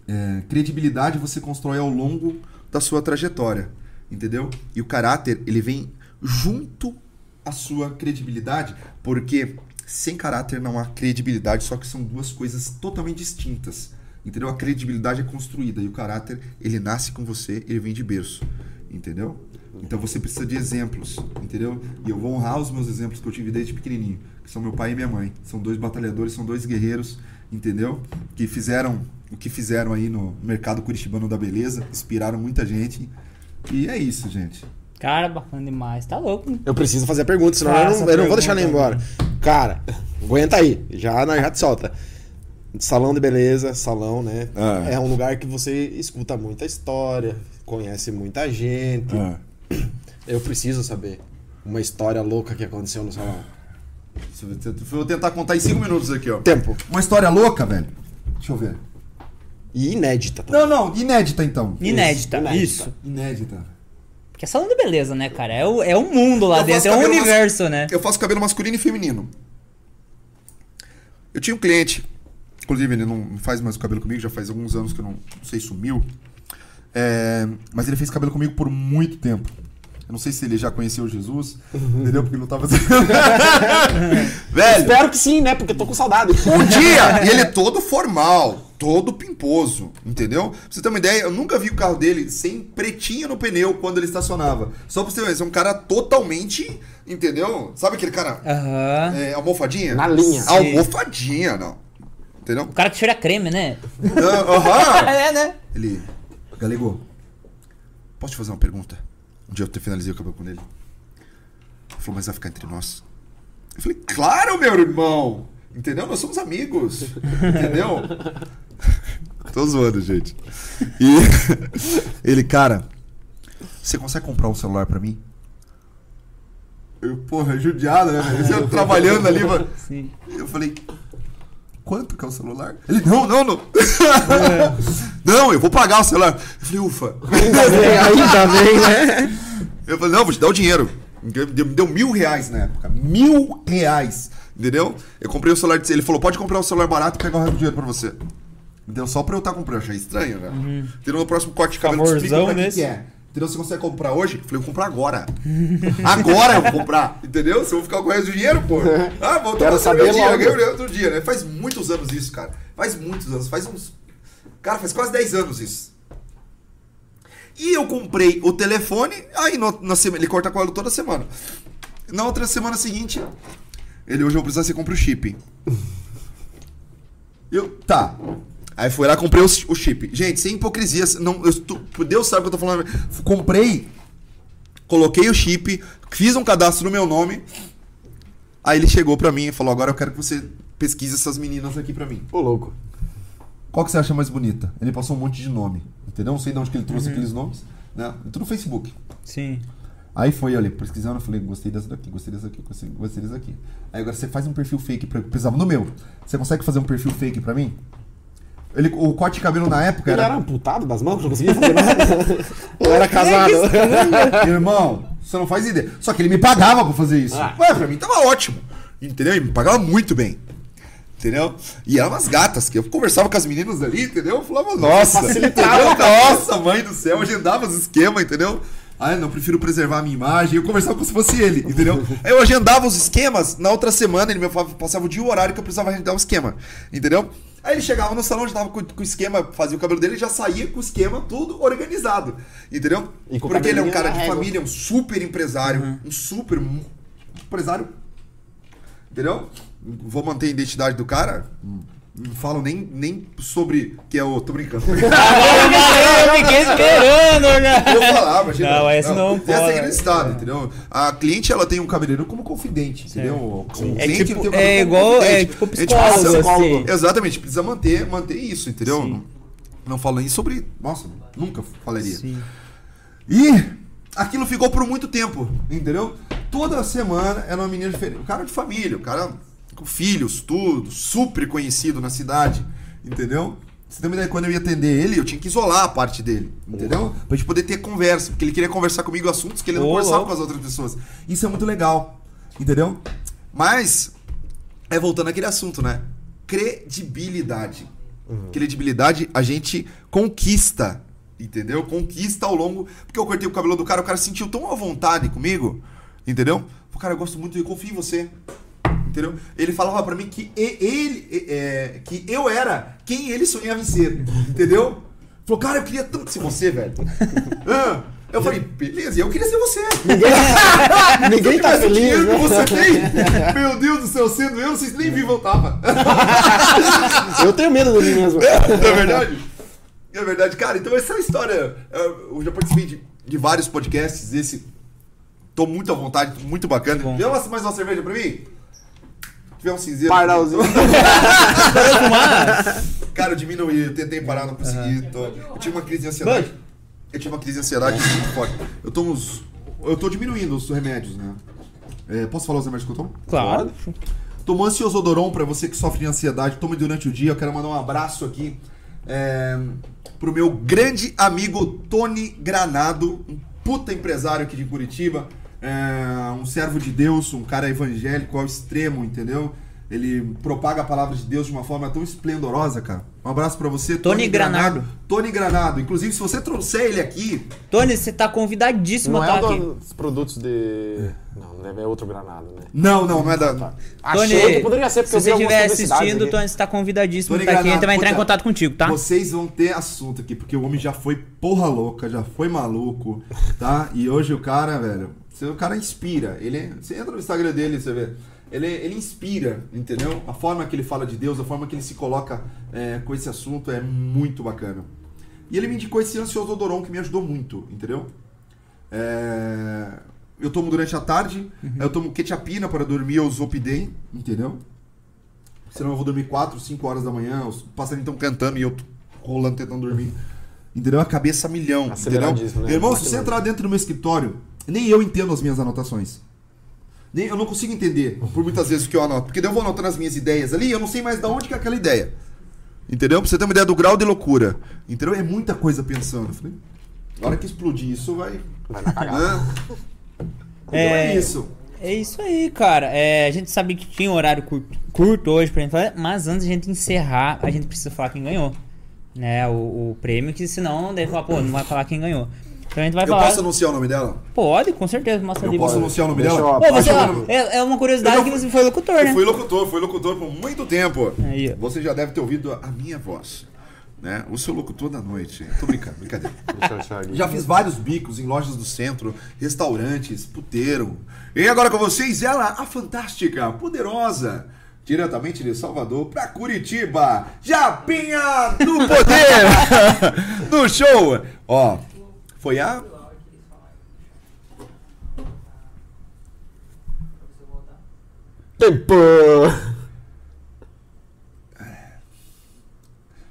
É, credibilidade você constrói ao longo da sua trajetória, entendeu? E o caráter, ele vem junto à sua credibilidade, porque sem caráter não há credibilidade, só que são duas coisas totalmente distintas, entendeu? A credibilidade é construída e o caráter, ele nasce com você, ele vem de berço, entendeu? Então você precisa de exemplos, entendeu? E eu vou honrar os meus exemplos que eu tive desde pequenininho, que são meu pai e minha mãe. São dois batalhadores, são dois guerreiros, entendeu? Que fizeram o que fizeram aí no mercado curitibano da beleza, inspiraram muita gente. E é isso, gente. Cara, bacana demais. Tá louco. Eu preciso fazer a pergunta, senão eu Faça não, eu não vou deixar ele pergunta. embora. Cara, aguenta aí. Já, já te solta. Salão de beleza, salão, né? Ah. É um lugar que você escuta muita história, conhece muita gente. Eu preciso saber uma história louca que aconteceu no salão. Vou tentar contar em cinco minutos aqui, ó. Tempo. Uma história louca, velho. Deixa eu ver. E inédita. tá? Não, não, inédita então. Inédita. inédita. Isso. Inédita. Porque é salão de beleza, né, cara? É, o, é um mundo lá Eu dentro, é um cabelo mas- universo, né? Eu faço cabelo masculino e feminino. Eu tinha um cliente, inclusive ele não faz mais o cabelo comigo, já faz alguns anos que eu não, não sei, sumiu. É, mas ele fez cabelo comigo por muito tempo. Eu não sei se ele já conheceu Jesus, entendeu? Porque ele não tava. Velho, Espero que sim, né? Porque eu tô com saudade. um dia, e ele é todo formal, todo pimposo, entendeu? Pra você ter uma ideia, eu nunca vi o carro dele sem pretinho no pneu quando ele estacionava. Só pra você ver, é um cara totalmente, entendeu? Sabe aquele cara Aham. é, almofadinha? Na linha. Sim. Almofadinha, não. Entendeu? O cara que cheira creme, né? Ah, Aham. é, né? Ele, Galego, posso te fazer uma pergunta? Um dia eu finalizei o cabelo com ele. Ele falou, mas vai ficar entre nós. Eu falei, claro, meu irmão! Entendeu? Nós somos amigos. Entendeu? Tô zoando, gente. E ele, cara, você consegue comprar um celular pra mim? Eu, porra, judiado, né? Você trabalhando ali, mano. Sim. Eu falei, quanto que é o celular? Ele, não, não, não. não, eu vou pagar o celular. Eu falei, ufa. Ainda bem, ainda bem, né? Eu falei, não, vou te dar o dinheiro. Me deu, mil reais na época. Mil reais. Entendeu? Eu comprei o celular. de- Ele falou, pode comprar um celular barato e pegar o resto do dinheiro pra você. Me deu só pra eu estar comprando. Eu achei estranho, né? Entendeu? No próximo corte de cabelo, explica pra que que é. Entendeu? Você consegue comprar hoje? Eu falei, eu vou comprar agora. agora eu vou comprar. Entendeu? Se eu vou ficar com o resto do dinheiro, pô. Ah, vou tomar saber logo. ganhei o outro dia, né? Faz muitos anos isso, cara. Faz muitos anos, faz uns. Cara, faz quase 10 anos isso. E eu comprei o telefone, aí no- na semana, ele corta cola toda semana. Na outra semana seguinte, ele hoje eu vou precisar você compra o chip. Eu, tá. Aí fui lá comprei o, o chip. Gente, sem hipocrisia, não, eu, tô- Deus sabe o que eu tô falando. Comprei, coloquei o chip, fiz um cadastro no meu nome. Aí ele chegou pra mim e falou: "Agora eu quero que você pesquise essas meninas aqui pra mim". Ô, louco. Qual que você acha mais bonita? Ele passou um monte de nome, entendeu? Não sei de onde que ele trouxe aqueles nomes, né? Tudo no Facebook. Sim. Aí foi ali, pesquisando, eu falei, gostei dessa daqui, gostei dessa aqui, gostei, gostei dessa aqui. Aí agora você faz um perfil fake pra eu precisava no meu. Você consegue fazer um perfil fake pra mim? Ele, o corte de cabelo na época Ele era. era amputado das mãos, não conseguia fazer nada. Ou era casado. Irmão, você não faz ideia. Só que ele me pagava pra fazer isso. Ah. Ué, pra mim tava ótimo. Entendeu? Ele me pagava muito bem. Entendeu? E eram umas gatas, que eu conversava com as meninas ali, entendeu? Eu falava, nossa, nossa, mãe do céu, agendava os esquemas, entendeu? Ah, não, prefiro preservar a minha imagem. Eu conversava como se fosse ele, entendeu? Aí eu agendava os esquemas, na outra semana ele me passava o dia e o horário que eu precisava agendar o esquema, entendeu? Aí ele chegava no salão, já tava com, com o esquema, fazia o cabelo dele e já saía com o esquema tudo organizado, entendeu? E Porque ele é um cara de família, um super empresário, um super mu- empresário Entendeu? Vou manter a identidade do cara. Não falo nem, nem sobre que é o. Tô brincando. eu fiquei esperando, cara. Eu falar, imagina. Não, esse não Tem essa aqui no estado, entendeu? A cliente, ela tem um cabeleireiro como confidente, entendeu? O É cliente tipo- tem um é igual- é tipo A gente psicólogo, precisa- assim. Exatamente, precisa manter, manter isso, entendeu? Sim. Não, não falo nem sobre. Nossa, nunca falaria. Sim. E aquilo ficou por muito tempo, entendeu? Toda semana era uma menina diferente. Um cara de família, um cara com filhos, tudo, super conhecido na cidade, entendeu? Você ideia, quando eu ia atender ele, eu tinha que isolar a parte dele, entendeu? Pra gente poder ter conversa, porque ele queria conversar comigo assuntos que ele não conversava com as outras pessoas. Isso é muito legal, entendeu? Mas, é voltando àquele assunto, né? Credibilidade. Credibilidade a gente conquista, entendeu? Conquista ao longo. Porque eu cortei o cabelo do cara, o cara se sentiu tão à vontade comigo, entendeu? Cara, eu gosto muito, eu confio em você. Entendeu? Ele falava pra mim que ele, é, que eu era quem ele sonhava em ser, entendeu? Falou, cara, eu queria tanto ser você, velho. Ah, eu falei, beleza, eu queria ser você. Ninguém tá Mas o feliz, dinheiro que né? você tem, meu Deus do céu, sendo eu, vocês nem vivam eu tava. Eu tenho medo de mim mesmo. Não é verdade? É verdade, cara. Então essa é a história. Eu já participei de, de vários podcasts. Esse. Tô muito à vontade, muito bacana. Uma- mais uma cerveja pra mim? Tiver um cinzeiro. Pardalzinho. Cara, eu diminuí, eu tentei parar, não consegui. tô- Eu tive uma crise de ansiedade. Eu tive uma crise de ansiedade muito forte. Eu tô uns. Eu tô diminuindo os remédios, né? É, posso falar os remédios que eu tomo? Claro. Tomou ansiosodoron pra você que sofre de ansiedade, tome durante o dia. Eu quero mandar um abraço aqui é, pro meu grande amigo Tony Granado, um puta empresário aqui de Curitiba, é, um servo de Deus, um cara evangélico ao extremo, entendeu? Ele propaga a palavra de Deus de uma forma tão esplendorosa, cara. Um abraço pra você, Tony Granado. Tony Granado. Inclusive, se você trouxer ele aqui, Tony, você tá convidadíssimo Não a é estar um aqui. dos produtos de. Não, não deve é outro granado, né? não, não, não é da. Tá. Tony, Achei que poderia ser, porque se você estiver assistindo, aqui. Tony, você tá convidadíssimo Tony pra estar aqui. A gente Granado, vai entrar em contato contigo, tá? Vocês vão ter assunto aqui, porque o homem já foi porra louca, já foi maluco, tá? E hoje o cara, velho, você- o cara inspira. Ele, você entra no Instagram dele, você vê. Ele, ele inspira, entendeu? A forma que ele fala de Deus, a forma que ele se coloca é, com esse assunto é muito bacana. E ele me indicou esse ansioso odoron que me ajudou muito, entendeu? É, eu tomo durante a tarde, eu tomo quetiapina para dormir, eu uso Opidem, entendeu? Senão eu vou dormir 4, 5 horas da manhã, os passarinhos estão cantando e eu rolando tentando dormir. Entendeu? A cabeça milhão. Entendeu? Né? Irmão, se você entrar dentro do meu escritório, nem eu entendo as minhas anotações. Nem, eu não consigo entender, por muitas vezes, o que eu anoto. Porque daí eu vou anotando as minhas ideias ali e eu não sei mais de onde que é aquela ideia. Entendeu? Pra você ter uma ideia do grau de loucura. Entendeu? É muita coisa pensando. Eu falei, na hora que explodir isso, vai. Vai na cagada. Hã? Então é É. isso. É isso aí, cara. É, a gente sabia que tinha um horário curto, curto hoje pra gente fazer, mas antes de a gente encerrar, a gente precisa falar quem ganhou. Né, o, o prêmio, que senão deve falar, pô, não vai falar quem ganhou. Então a gente vai Eu falar. posso anunciar o nome dela? Pode, com certeza. Mostra Eu ali. posso Pô, anunciar o nome Deixa dela? eu- você, é, é uma curiosidade Eu que não- você foi locutor, Eu né? fui locutor, fui locutor por muito tempo. Aí. Você já deve ter ouvido a minha voz. Né? O seu locutor da noite. Tô brincando, brincadeira. Já fiz vários bicos em lojas do centro, restaurantes, puteiro. E agora com vocês, ela, a fantástica, poderosa, diretamente de Salvador para Curitiba, Japinha do Poder, no show. Ó, foi a... Tempo!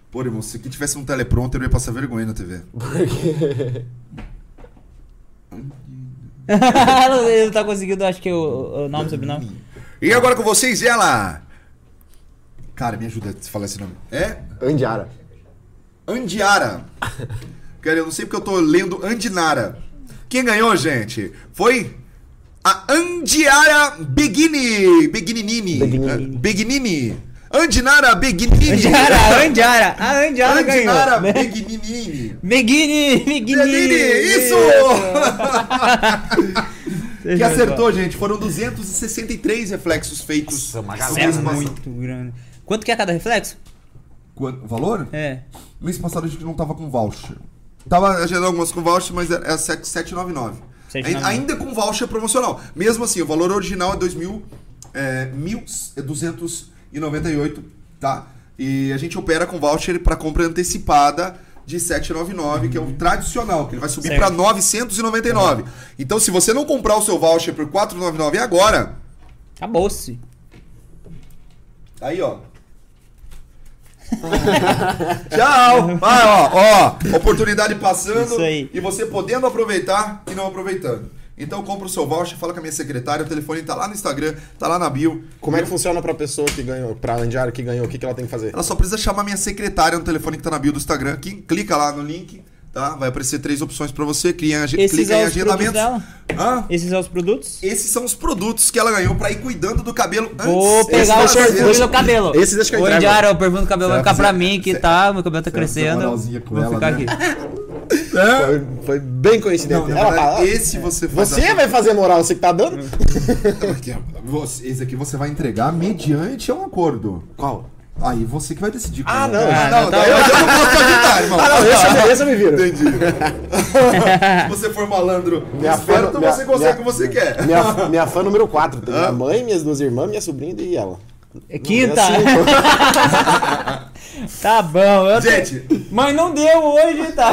Pô, irmão, se aqui tivesse um teleprompter, eu ia passar vergonha na TV. Ele não tá conseguindo, acho que o, o nome, sobrenome. E agora com vocês, ela... Cara, me ajuda a falar esse nome. É Andiara. Andiara. Cara, eu não sei porque eu tô lendo Andinara. Quem ganhou, gente? Foi a Andiara Beguini. Beguinini. Beguinini. Beguinini. Andinara Beguinini. Andiara, Andiara. A Andiara ganhou. né? Beguinini. Beguini, isso! que acertou, gente. Foram 263 reflexos feitos. Nossa, uma galera. É muito grande. Quanto que é cada reflexo? Quanto- valor? É. Mês passado a gente não tava com voucher. Tava agendando algumas com voucher, mas era era 7- 799. 799. Ainda- com voucher promocional. Mesmo assim, o valor original é 2.000, é, 1.298, tá? E a gente opera com voucher para compra antecipada de 799, que é o tradicional, que ele vai subir para 999. Então, se você não comprar o seu voucher por 499 agora, Acabou-se. Aí, ó. Tchau! Vai, ó, ó. Oportunidade passando Isso aí. e você podendo aproveitar e não aproveitando. Então compra o seu voucher, fala com a minha secretária, o telefone tá lá no Instagram, tá lá na bio. Como é que funciona pra pessoa que ganhou, pra Andiara que ganhou, o que, que ela tem que fazer? Ela só precisa chamar minha secretária no telefone que tá na bio do Instagram. Aqui, clica lá no link, tá? Vai aparecer três opções pra você. Clica em, ag- Esses clica em são os produtos agendamentos. dela? Hã? Esses são os produtos? Esses são os produtos que ela ganhou pra ir cuidando do cabelo antes. Vou Esse pegar o vai ser- perfume do cabelo. Esse deixa que eu Ô, entrego. Andiara, o perfume do cabelo vai ficar pra fazer- mim que tá, meu cabelo tá crescendo. Vou ela, ficar né? aqui. Foi, foi bem coincidente. Não, Ela verdade, fala, esse você faz Você a- vai fazer moral, você que tá dando? Esse aqui você vai entregar mediante um acordo. Qual? Aí você que vai decidir. Ah, não. é. Ah, não, não, tá eu já não posso te ajudar, irmão. Ah, não, esse, eu- esse eu me viro. Entendi. Se você for malandro Minha esperto, fã- minha- você consegue o que você quer. Minha, minha fã número 4. Tem minha mãe, minhas duas irmãs, minha sobrinha e ela. É Quinta. É tá bom. Eu tô- Gente, Mas não deu hoje, tá?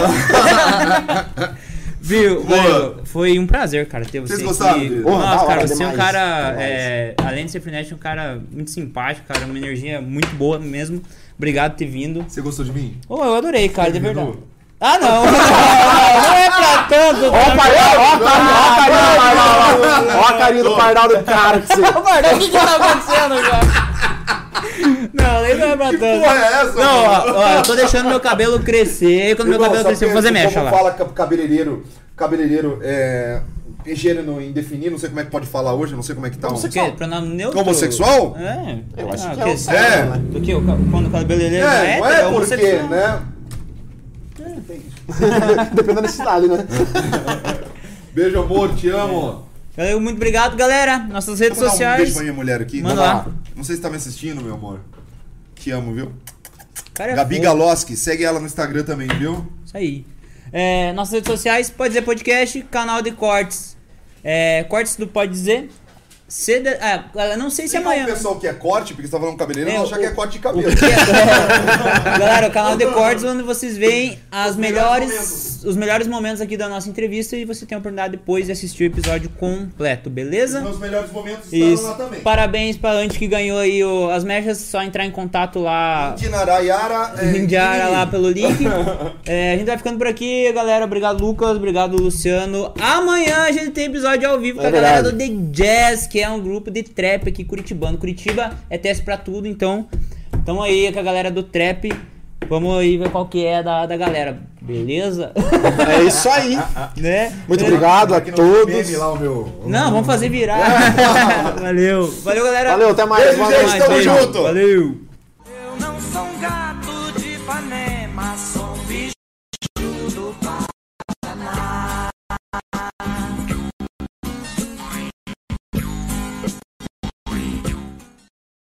Viu? Boa. Valeu. Foi um prazer, cara, ter você Vocês gostaram da Nossa, hora cara, você é um cara, é, além de ser frenet, um cara muito simpático, cara, uma energia muito boa mesmo. Obrigado por ter vindo. você gostou de mim? Ô, eu adorei, cara, de verdade. Ah, não! não é pra tanto! Ó a carinha, ó a carinha, do pardal. Ó a carinha do pardal do cara que você. Ô, Bardão, o que que tá acontecendo, cara? É pra Que porra é essa, Não, ó, ó, eu tô deixando meu cabelo crescer, e quando meu Irmão, cabelo sabe crescer, eu vou que fazer mecha como lá. fala ca- cabeleireiro, cabeleireiro é gênero indefinido, não sei como é que pode falar hoje, não sei como é que tá. O quê? Pronome neutro? Homossexual? É. Eu acho Ah, que é quê? o certo, É. né? Do que? Quando o cabeleireiro É, não é porque, homossexual. né? Depende da necessidade, né? Beijo, amor, te amo. Valeu, muito obrigado, galera. Nossas redes dar um beijo sociais. pra minha mulher aqui. Manda lá. Não sei se tá me assistindo, meu amor. Te amo, viu? Cara, é Gabi fofo. Galoski, segue ela no Instagram também, viu? Isso aí. É, nossas redes sociais, pode dizer podcast, canal de cortes. É, cortes do Pode Dizer. CD, ah, não sei se Tem amanhã. um pessoal que é corte, porque você tá falando cabeleireiro, É, não achar o- que é corte de O cabelo. é- Galera, o canal de cortes onde vocês veem as Os melhores melhores, os melhores momentos aqui da nossa entrevista e você tem a oportunidade depois de assistir o episódio completo, beleza? Meus melhores momentos estavam Isso. lá também. Parabéns pra Ante que ganhou aí o- as mechas, só entrar em contato lá Dinarayara. É, Indiara lá pelo link. É, a gente vai ficando por aqui, galera. Obrigado, Lucas. Obrigado, Luciano. Amanhã a gente tem episódio ao vivo com É a galera do. The Jazz, que é um grupo de trap aqui curitibano. Curitiba é teste pra tudo, então tamo aí com a galera do trap. Vamos aí ver qual que é da, da galera, beleza? É isso aí. né? Muito obrigado a todos. lá o meu. Não, vamos fazer virar. Valeu. Valeu, galera. Valeu, até mais. Beijo, gente, tamo junto. Valeu.